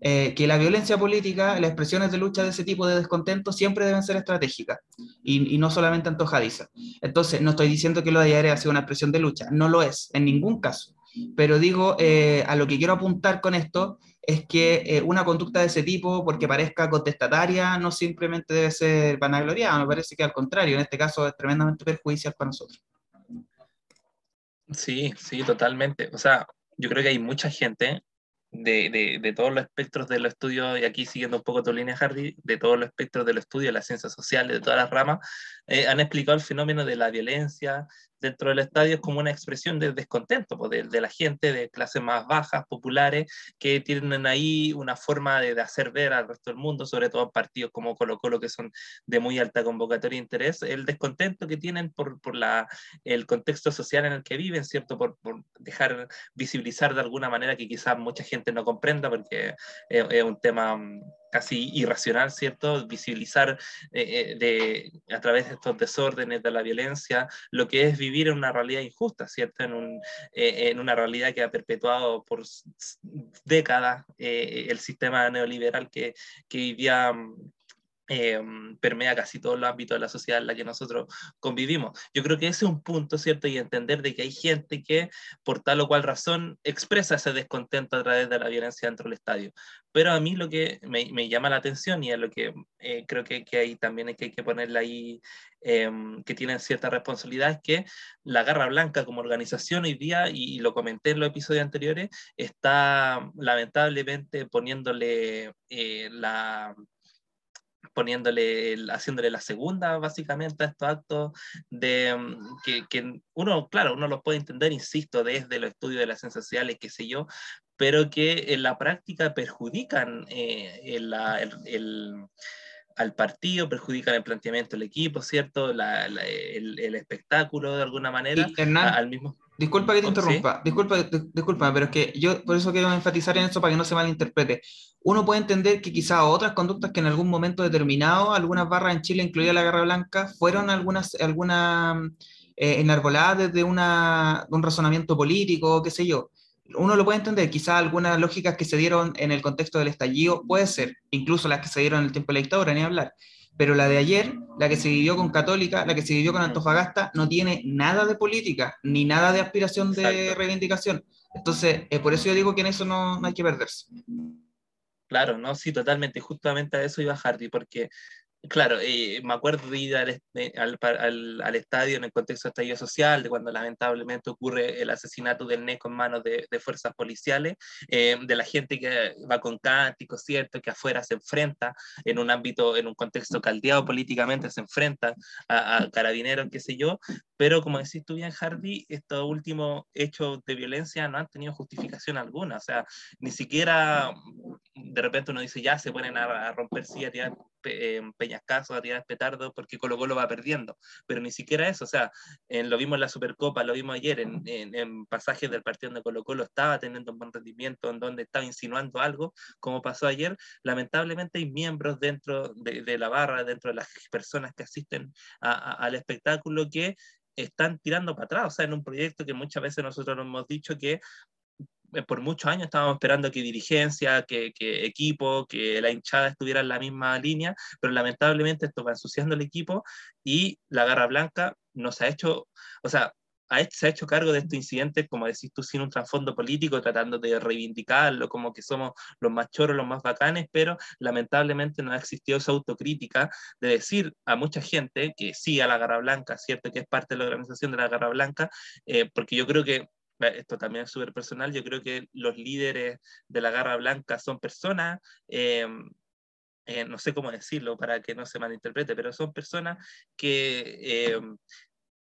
eh, que la violencia política, las expresiones de lucha de ese tipo de descontento siempre deben ser estratégicas y, y no solamente antojadizas. Entonces, no estoy diciendo que lo de ayer ha sido una expresión de lucha, no lo es, en ningún caso. Pero digo, eh, a lo que quiero apuntar con esto es que una conducta de ese tipo, porque parezca contestataria, no simplemente debe ser vanagloriada, me parece que al contrario, en este caso es tremendamente perjudicial para nosotros. Sí, sí, totalmente. O sea, yo creo que hay mucha gente de, de, de, todos los espectros del estudio, y aquí siguiendo un poco tu línea, Hardy, de todos los espectros del estudio, las ciencias sociales, de todas las ramas, eh, han explicado el fenómeno de la violencia, dentro del estadio es como una expresión de descontento pues, de, de, la gente de clases más bajas, populares, que tienen ahí una forma de, de, hacer ver al resto del mundo, sobre todo partidos como Colo Colo, que son de muy alta convocatoria e interés, el descontento que tienen por, por la, el contexto social en el que viven, ¿cierto? Por, por dejar visibilizar de alguna manera que quizás mucha gente no comprenda, porque es, es un tema mm, casi irracional, ¿cierto? Visibilizar eh, eh, de, a través de estos desórdenes, de la violencia, lo que es vivir en una realidad injusta, ¿cierto? En, un, eh, en una realidad que ha perpetuado por décadas el sistema neoliberal que, que vivía eh, permea casi todos los ámbitos de la sociedad en la que nosotros convivimos. Yo creo que ese es un punto, ¿cierto? Y entender de que hay gente que por tal o cual razón expresa ese descontento a través de la violencia dentro del estadio. Pero a mí lo que me, llama la atención y es lo que eh, creo que, que ahí también hay que, hay que ponerle ahí, eh, que tienen cierta responsabilidad, es que la Garra Blanca como organización hoy día, y, y lo comenté en los episodios anteriores, está lamentablemente poniéndole eh, la poniéndole, haciéndole la segunda básicamente a estos actos de mm, que, que, uno, claro, uno los puede entender, insisto, desde los estudios de las ciencias sociales, qué sé yo, pero que en la práctica perjudican eh, el, el, el al partido, perjudican el planteamiento del equipo, ¿cierto? La, la, el, el, espectáculo de alguna manera. Hernán, al mismo... Disculpa que te interrumpa, ¿Sí? disculpa, disculpa, pero es que yo por eso quiero enfatizar en eso para que no se malinterprete. Uno puede entender que quizá otras conductas que en algún momento determinado, algunas barras en Chile, incluida la Guerra Blanca, fueron algunas, algunas eh, enarboladas desde una, un razonamiento político, qué sé yo uno lo puede entender, quizá algunas lógicas que se dieron en el contexto del estallido, puede ser, incluso las que se dieron en el tiempo de la dictadura, ni hablar. Pero la de ayer, la que se vivió con Católica, la que se vivió con Antofagasta, no tiene nada de política, ni nada de aspiración de Exacto. reivindicación. Entonces, eh, por eso yo digo que en eso no, no hay que perderse. Claro, no, sí, totalmente. Justamente a eso iba Hardy, porque Claro, eh, me acuerdo de ir al, al, al, al, estadio en el contexto de estallido social, de cuando lamentablemente ocurre el asesinato del NECO en manos de, de fuerzas policiales, eh, de la gente que va con cánticos, ¿cierto? Que afuera se enfrenta en un ámbito, en un contexto caldeado políticamente, se enfrenta a, a carabineros, qué sé yo, pero como decís tú bien, Hardy, estos últimos hechos de violencia no han tenido justificación alguna, o sea, ni siquiera de repente uno dice, ya se ponen a, a romper sillas, a tirar eh, peñascasos, a tirar petardos, porque Colo Colo va perdiendo, pero ni siquiera eso, o sea, lo vimos en la Supercopa, lo vimos ayer, en, en, en, pasajes del partido donde Colo Colo estaba teniendo un buen rendimiento, en donde estaba insinuando algo, como pasó ayer, lamentablemente hay miembros dentro de, de la barra, dentro de las personas que asisten a, a, al espectáculo que están tirando para atrás, o sea, en un proyecto que muchas veces nosotros nos hemos dicho que eh, por muchos años estábamos esperando que dirigencia, que, equipo, que la hinchada estuviera en la misma línea, pero lamentablemente esto va ensuciando el equipo y la Garra Blanca nos ha hecho, o sea, se ha hecho cargo de estos incidentes, como decís tú, sin un trasfondo político, tratando de reivindicarlo, como que somos los más choros, los más bacanes, pero lamentablemente no ha existido esa autocrítica de decir a mucha gente que sí a la Garra Blanca, cierto que es parte de la organización de la Garra Blanca, eh, porque yo creo que esto también es súper personal, yo creo que los líderes de la Garra Blanca son personas, em, eh, no sé cómo decirlo para que no se malinterprete, pero son personas que em,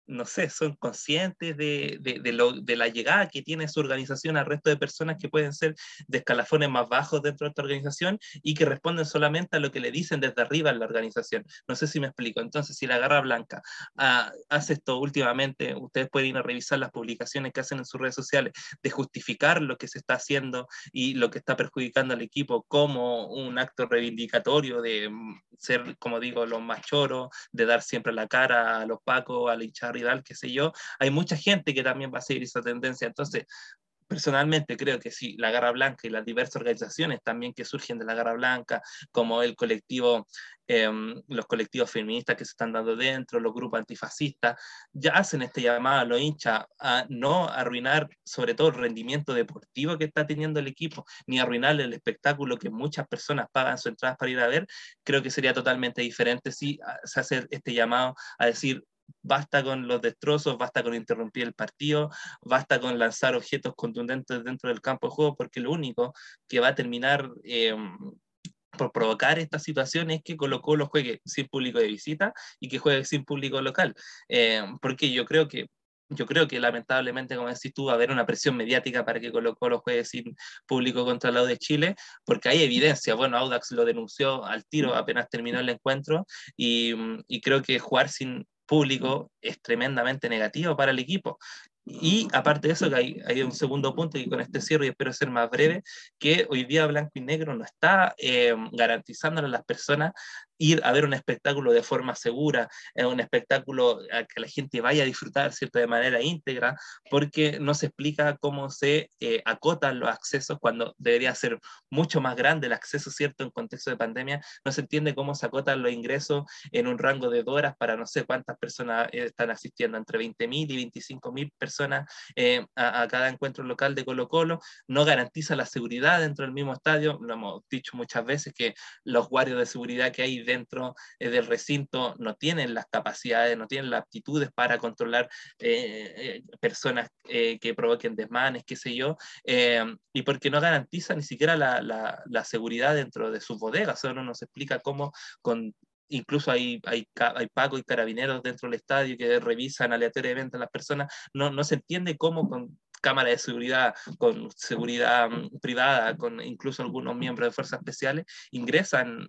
no sé, son conscientes de, de, lo, de, la llegada que tiene su organización al resto de personas que pueden ser de escalafones más bajos dentro de esta organización y que responden solamente a lo que le dicen desde arriba en la organización. No sé si me explico. Entonces, si la Garra Blanca ah, hace esto últimamente, ustedes pueden ir a revisar las publicaciones que hacen en sus redes sociales de justificar lo que se está haciendo y lo que está perjudicando al equipo como un acto reivindicatorio de mm, ser, como digo, los más choros, de dar siempre la cara a los pacos, a la hinchada rival, qué sé yo, hay mucha gente que también va a seguir esa tendencia. Entonces, personalmente creo que sí, la Garra Blanca y las diversas organizaciones también que surgen de la Garra Blanca, como el colectivo, em, los colectivos feministas que se están dando dentro, los grupos antifascistas, ya hacen este llamado a los hinchas a no arruinar sobre todo el rendimiento deportivo que está teniendo el equipo, ni arruinar el espectáculo que muchas personas pagan su entrada para ir a ver, creo que sería totalmente diferente si se hace este llamado a decir basta con los destrozos, basta con interrumpir el partido, basta con lanzar objetos contundentes dentro del campo de juego, porque lo único que va a terminar em, por provocar esta situación es que Colo Colo juegue sin público de visita y que juegue sin público local. Em, porque yo creo que yo creo que lamentablemente, como decís tú, va a haber una presión mediática para que Colo Colo juegue sin público contra el lado de Chile, porque hay evidencia. Bueno, Audax lo denunció al tiro apenas terminó el encuentro y, y creo que jugar sin público es tremendamente negativo para el equipo. Y aparte de eso, hay, un segundo punto y con este cierro y espero ser más breve, que hoy día Blanco y Negro no está eh, garantizándole a las personas ir a ver un espectáculo de forma segura, un espectáculo a que la gente vaya a disfrutar, ¿cierto?, de manera íntegra, porque no se explica cómo se eh, acotan los accesos cuando debería ser mucho más grande el acceso, ¿cierto?, en contexto de pandemia, no se entiende cómo se acotan los ingresos en un rango de horas para no sé cuántas personas eh, están asistiendo, entre 20.000 y 25.000 personas eh, a, a, cada encuentro local de Colo Colo, no garantiza la seguridad dentro del mismo estadio, lo hemos dicho muchas veces que los guardias de seguridad que hay dentro eh, del recinto no tienen las capacidades, no tienen las aptitudes para controlar eh, eh, personas que provoquen desmanes, qué sé yo, y porque no garantiza ni siquiera la, la, seguridad dentro de sus bodegas. Eso no nos explica cómo con incluso hay, hay, hay Paco y carabineros dentro del estadio que revisan aleatoriamente a las personas, no, no se entiende cómo con cámara de seguridad, con seguridad mm, privada, con incluso algunos miembros de fuerzas especiales, ingresan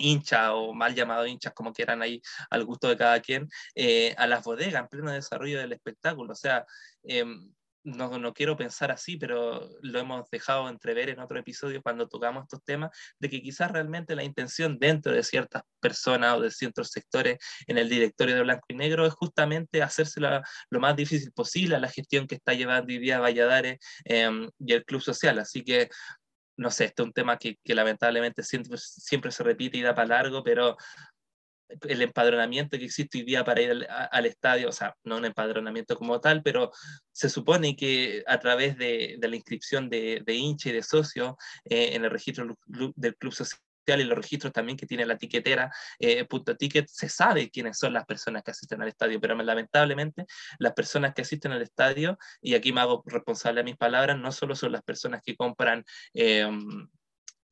hinchas o mal llamados hinchas, como quieran ahí, al gusto de cada quien, eh, a las bodegas en pleno desarrollo del espectáculo. O sea, em, no, no, quiero pensar así, pero lo hemos dejado entrever en otro episodio cuando tocamos estos temas, de que quizás realmente la intención dentro de ciertas personas o de ciertos sectores en el directorio de Blanco y Negro es justamente hacérsela lo más difícil posible a la gestión que está llevando hoy día Valladares em, y el Club Social. Así que no sé, este es un tema que, lamentablemente siempre, siempre se repite y da para largo, pero el empadronamiento que existe hoy día para ir al, estadio, o sea, no un empadronamiento como tal, pero se supone que a través de, la inscripción de, de hincha y de socio eh, en el registro del club social, y los registros también que tiene la tiquetera, eh, punto ticket, se sabe quiénes son las personas que asisten al estadio, pero lamentablemente las personas que asisten al estadio, y aquí me hago responsable a mis palabras, no solo son las personas que compran eh,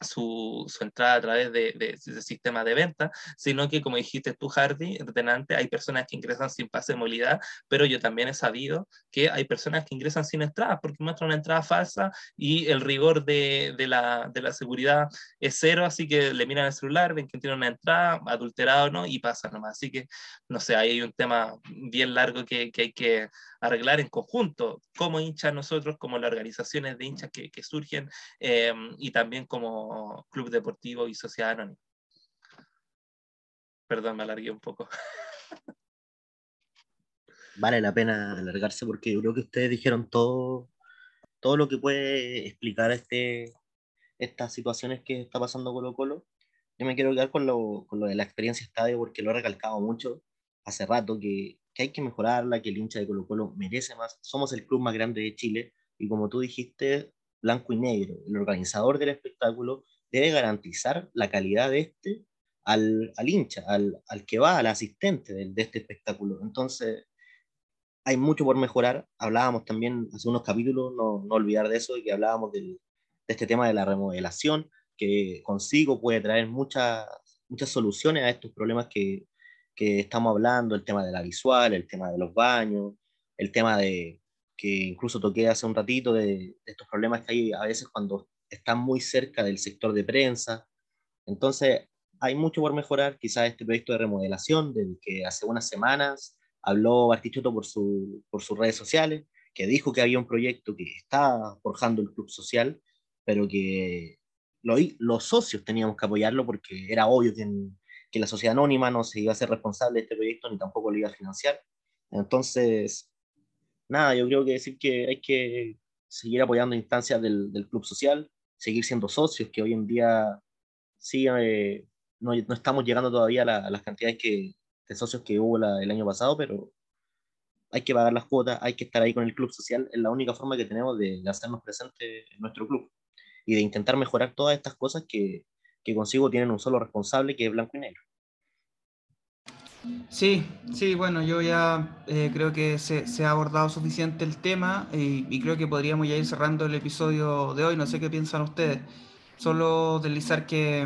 su, su, entrada a través de, de, ese sistema de venta, sino que, como dijiste tú, Hardy, retenante, hay personas que ingresan sin pase de movilidad, pero yo también he sabido que hay personas que ingresan sin entrada porque muestran una entrada falsa y el rigor de, de, la, de la seguridad es cero, así que le miran el celular, ven que tiene una entrada, adulterado o no, y pasa nomás. Así que, no sé, ahí hay un tema bien largo que, que hay que arreglar en conjunto, como hinchas nosotros, como las organizaciones de hinchas que, que surgen eh, y también como club deportivo y sociedad anónima. Perdón, me alargué un poco. Vale la pena alargarse porque yo creo que ustedes dijeron todo todo lo que puede explicar este, estas situaciones que está pasando Colo Colo. Yo me quiero quedar con lo, con lo de la experiencia estadio porque lo he recalcado mucho hace rato, que, que hay que mejorarla, que el hincha de Colo Colo merece más. Somos el club más grande de Chile y como tú dijiste, blanco y negro, el organizador del espectáculo debe garantizar la calidad de este al, al hincha, al, al, que va, al asistente de, de, este espectáculo. Entonces, hay mucho por mejorar. Hablábamos también hace unos capítulos, no, no olvidar de eso, y que hablábamos de este tema de la remodelación, que consigo puede traer muchas, muchas soluciones a estos problemas que, que estamos hablando, el tema de la visual, el tema de los baños, el tema de que incluso toqué hace un ratito de, estos problemas que hay a veces cuando están muy cerca del sector de prensa. Entonces, hay mucho por mejorar. Quizás este proyecto de remodelación, del que hace unas semanas habló Bartichotto por, su, por sus redes sociales, que dijo que había un proyecto que está forjando el club social, pero que lo, los socios teníamos que apoyarlo porque era obvio que, que la sociedad anónima no se iba a ser responsable de este proyecto ni tampoco lo iba a financiar. Entonces, nada, yo creo que decir que hay que seguir apoyando instancias del, del club social, seguir siendo socios, que hoy en día sí, eh, no, estamos llegando todavía a, la, las cantidades de socios que hubo la, el año pasado, pero hay que pagar las cuotas, hay que estar ahí con el club social, es la única forma que tenemos de, de hacernos presentes en nuestro club y de intentar mejorar todas estas cosas que, que consigo tienen un solo responsable, que es blanco y negro. Sí, sí, bueno, yo ya eh, creo que se, se, ha abordado suficiente el tema y, creo que podríamos ya ir cerrando el episodio de hoy. No sé qué piensan ustedes. Solo deslizar que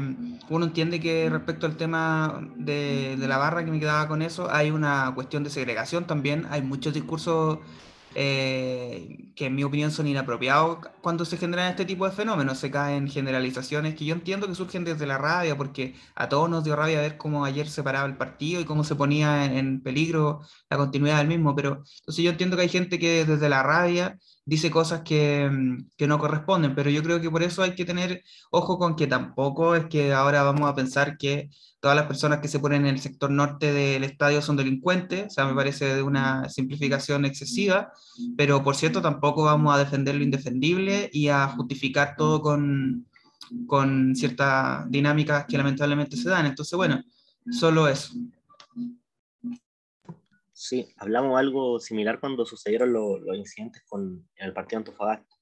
uno entiende que respecto al tema de la barra, que me quedaba con eso, hay una cuestión de segregación también. Hay muchos discursos eh, que en mi opinión son inapropiados cuando se generan este tipo de fenómenos, se caen generalizaciones que yo entiendo que surgen desde la rabia, porque a todos nos dio rabia ver cómo ayer se paraba el partido y cómo se ponía en, peligro la continuidad del mismo, pero entonces yo entiendo que hay gente que desde la rabia dice cosas que, que, no corresponden, pero yo creo que por eso hay que tener ojo con que tampoco es que ahora vamos a pensar que todas las personas que se ponen en el sector norte del estadio son delincuentes, o sea, me parece de una simplificación excesiva, pero por cierto tampoco vamos a defender lo indefendible y a justificar todo con, con ciertas dinámicas que lamentablemente se dan. Entonces, bueno, solo eso. Sí, hablamos algo similar cuando sucedieron lo, los incidentes con el partido Antofagasta,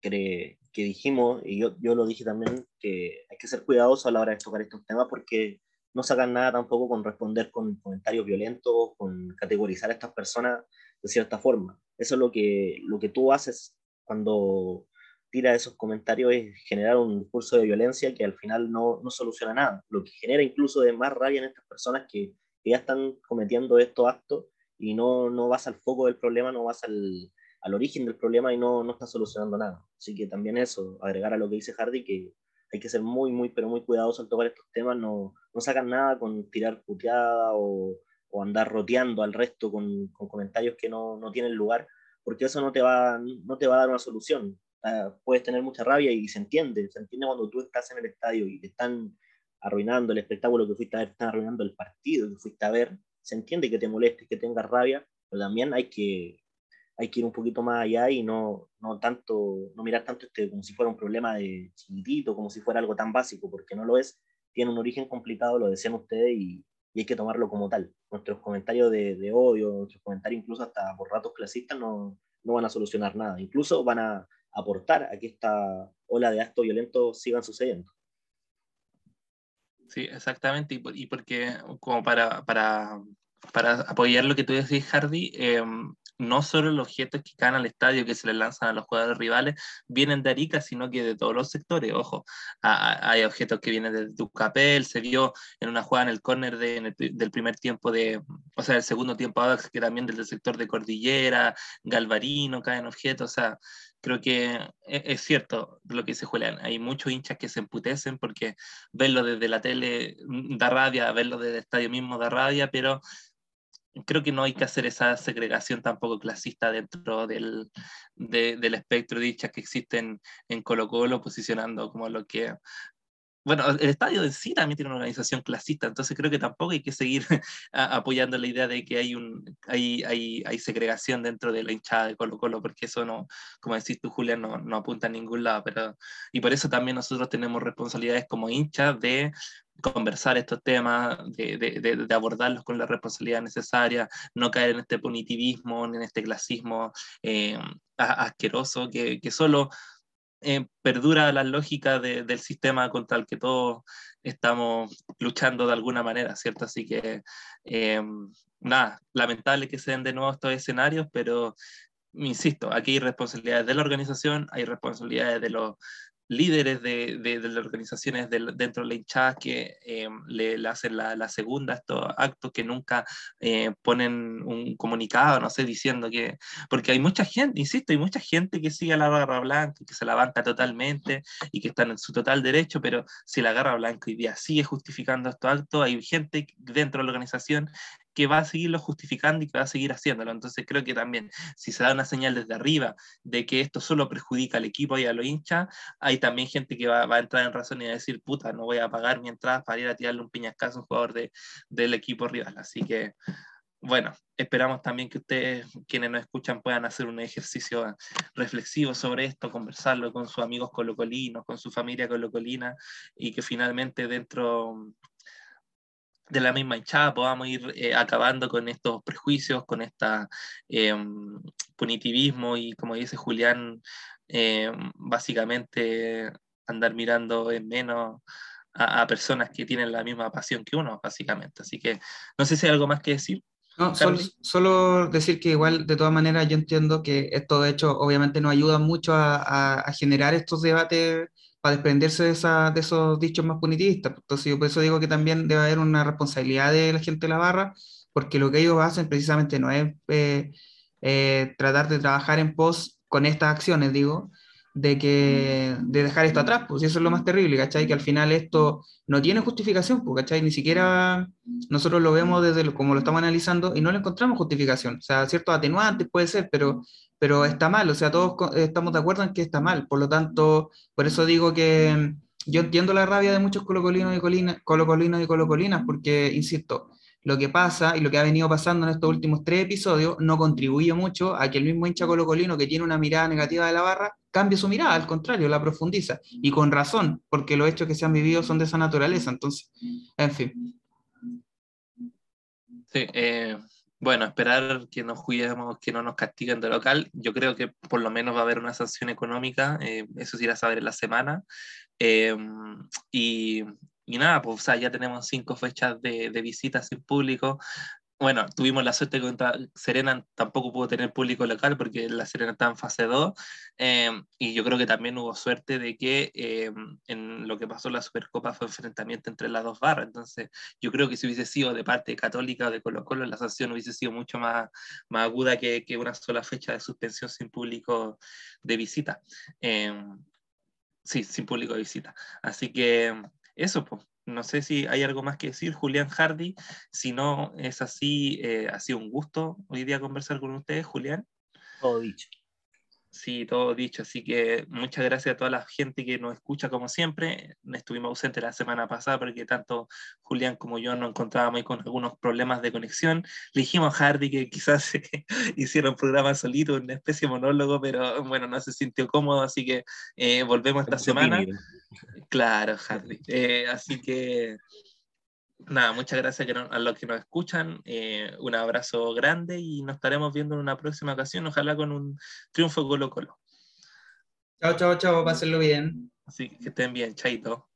que, que dijimos, y yo, yo, lo dije también, que hay que ser cuidadosos a la hora de tocar estos temas porque no sacan nada tampoco con responder con comentarios violentos, con categorizar a estas personas de cierta forma. Eso es lo que, lo que tú haces cuando tiras esos comentarios es generar un discurso de violencia que al final no, no soluciona nada, lo que genera incluso de más rabia en estas personas que que ya están cometiendo estos actos y no, no vas al foco del problema, no vas al, al origen del problema y no, no estás solucionando nada. Así que también eso, agregar a lo que dice Hardy, que hay que ser muy, muy, pero muy cuidadosos al tocar estos temas, no, no sacan nada con tirar puteada o, o andar roteando al resto con, con comentarios que no, no, tienen lugar, porque eso no te va, no te va a dar una solución. puedes tener mucha rabia y se entiende, se entiende cuando tú estás en el estadio y te están arruinando el espectáculo que fuiste a ver, están arruinando el partido que fuiste a ver, se entiende que te molestes, que tengas rabia, pero también hay que, hay que ir un poquito más allá y no, no tanto, no mirar tanto este como si fuera un problema de chiquitito, como si fuera algo tan básico, porque no lo es, tiene un origen complicado, lo decían ustedes, y, hay que tomarlo como tal. Nuestros comentarios de, de, odio, nuestros comentarios incluso hasta por ratos clasistas no, no van a solucionar nada, incluso van a aportar a que esta ola de actos violentos sigan sucediendo. Sí, exactamente, y, y porque como para, para, para, apoyar lo que tú decís, Hardy, eh, no solo los objetos que caen al estadio, que se les lanzan a los jugadores rivales, vienen de Arica, sino que de todos los sectores. Ojo, a, hay objetos que vienen de Ducapel, se vio en una jugada en el córner de, del primer tiempo de, o sea, el segundo tiempo que también del sector de Cordillera, Galvarino, caen objetos, o sea, creo que es, es, cierto lo que dice Julián. Hay muchos hinchas que se emputecen porque verlo desde la tele da rabia, verlo desde el estadio mismo da rabia, pero creo que no hay que hacer esa segregación tampoco clasista dentro del, de, del espectro de hinchas que existen en Colo Colo, posicionando como lo que bueno, el estadio en sí también tiene una organización clasista, entonces creo que tampoco hay que seguir apoyando la idea de que hay, un, hay, hay, hay, segregación dentro de la hinchada de Colo Colo, porque eso no, como decís tú, Julián, no, no apunta a ningún lado. Pero, y por eso también nosotros tenemos responsabilidades como hinchas de conversar estos temas, de, de, de, abordarlos con la responsabilidad necesaria, no caer en este punitivismo, en este clasismo eh, asqueroso que, que solo eh, perdura la lógica del sistema contra el que todos estamos luchando de alguna manera, ¿cierto? Así que, eh, nada, lamentable que se den de nuevo estos escenarios, pero insisto, aquí hay responsabilidades de la organización, hay responsabilidades de los líderes de, de, las organizaciones dentro de la hinchada que eh, le, hacen la, la, segunda estos actos que nunca eh, ponen un comunicado, no sé, diciendo que, porque hay mucha gente, insisto, hay mucha gente que sigue la garra blanca, que se la banca totalmente y que están en su total derecho, pero si la garra blanca hoy día sigue justificando estos actos, hay gente dentro de la organización que va a seguirlo justificando y que va a seguir haciéndolo. Entonces creo que también si se da una señal desde arriba de que esto solo perjudica al equipo y a los hinchas, hay también gente que va, a entrar en razón y a decir, puta, no voy a pagar mi entrada para ir a tirarle un piñascazo a un jugador de, del equipo rival. Así que bueno, esperamos también que ustedes, quienes nos escuchan, puedan hacer un ejercicio reflexivo sobre esto, conversarlo con sus amigos colocolinos, con su familia colocolina, y que finalmente dentro de la misma hinchada podamos ir eh, acabando con estos prejuicios, con este punitivismo y, como dice Julián, em, básicamente andar mirando en menos a, personas que tienen la misma pasión que uno, básicamente. Así que no sé si hay algo más que decir. No, solo, decir que igual, de todas maneras, yo entiendo que esto, de hecho, obviamente nos ayuda mucho a, a generar estos debates para desprenderse de, esa, de esos dichos más punitivistas. Entonces, yo por eso digo que también debe haber una responsabilidad de la gente de la barra, porque lo que ellos hacen precisamente no es eh, eh, tratar de trabajar en pos con estas acciones, digo, de, que, de dejar esto atrás, pues eso es lo más terrible, ¿cachai? Que al final esto no tiene justificación, pues, ¿cachai? Ni siquiera nosotros lo vemos desde lo, como lo estamos analizando y no le encontramos justificación. O sea, ciertos atenuantes puede ser, pero pero está mal, o sea, todos estamos de acuerdo en que está mal, por lo tanto, por eso digo que mm, yo entiendo la rabia de muchos colocolinos y, colocolinos y colocolinas, porque, insisto, lo que pasa y lo que ha venido pasando en estos últimos tres episodios no contribuye mucho a que el mismo hincha colocolino que tiene una mirada negativa de la barra cambie su mirada, al contrario, la profundiza, y con razón, porque los hechos que se han vivido son de esa naturaleza, entonces, en fin. Sí, eh, bueno, esperar que nos cuidemos, que no nos castiguen de local. Yo creo que por lo menos va a haber una sanción económica, eh, eso se irá a saber en la semana. Em, y, y, nada, pues ya tenemos cinco fechas de, de visitas sin público bueno, tuvimos la suerte que Serena tampoco pudo tener público local porque la Serena está en fase 2 em, y yo creo que también hubo suerte de que em, en lo que pasó en la Supercopa fue enfrentamiento entre las dos barras, entonces yo creo que si hubiese sido de parte católica o de Colo Colo la sanción hubiese sido mucho más, más aguda que, que una sola fecha de suspensión sin público de visita. Em, sí, sin público de visita. Así que eso, pues no sé si hay algo más que decir, Julián Hardy. Si no es así, eh, ha sido un gusto hoy día conversar con ustedes, Julián. Todo dicho. Sí, todo dicho. Así que muchas gracias a toda la gente que nos escucha como siempre. Estuvimos ausentes la semana pasada porque tanto Julián como yo nos encontrábamos con algunos problemas de conexión. Le dijimos a Hardy que quizás hiciera un programa solito, una especie de monólogo, pero bueno, no se sintió cómodo, así que eh, volvemos esta semana. Claro, Hardy. Eh, así que nada, muchas gracias a los que nos escuchan. Eh, un abrazo grande y nos estaremos viendo en una próxima ocasión, ojalá con un triunfo Colo Colo. Chao, chao, chao, pásenlo bien. Así que estén bien, chaito.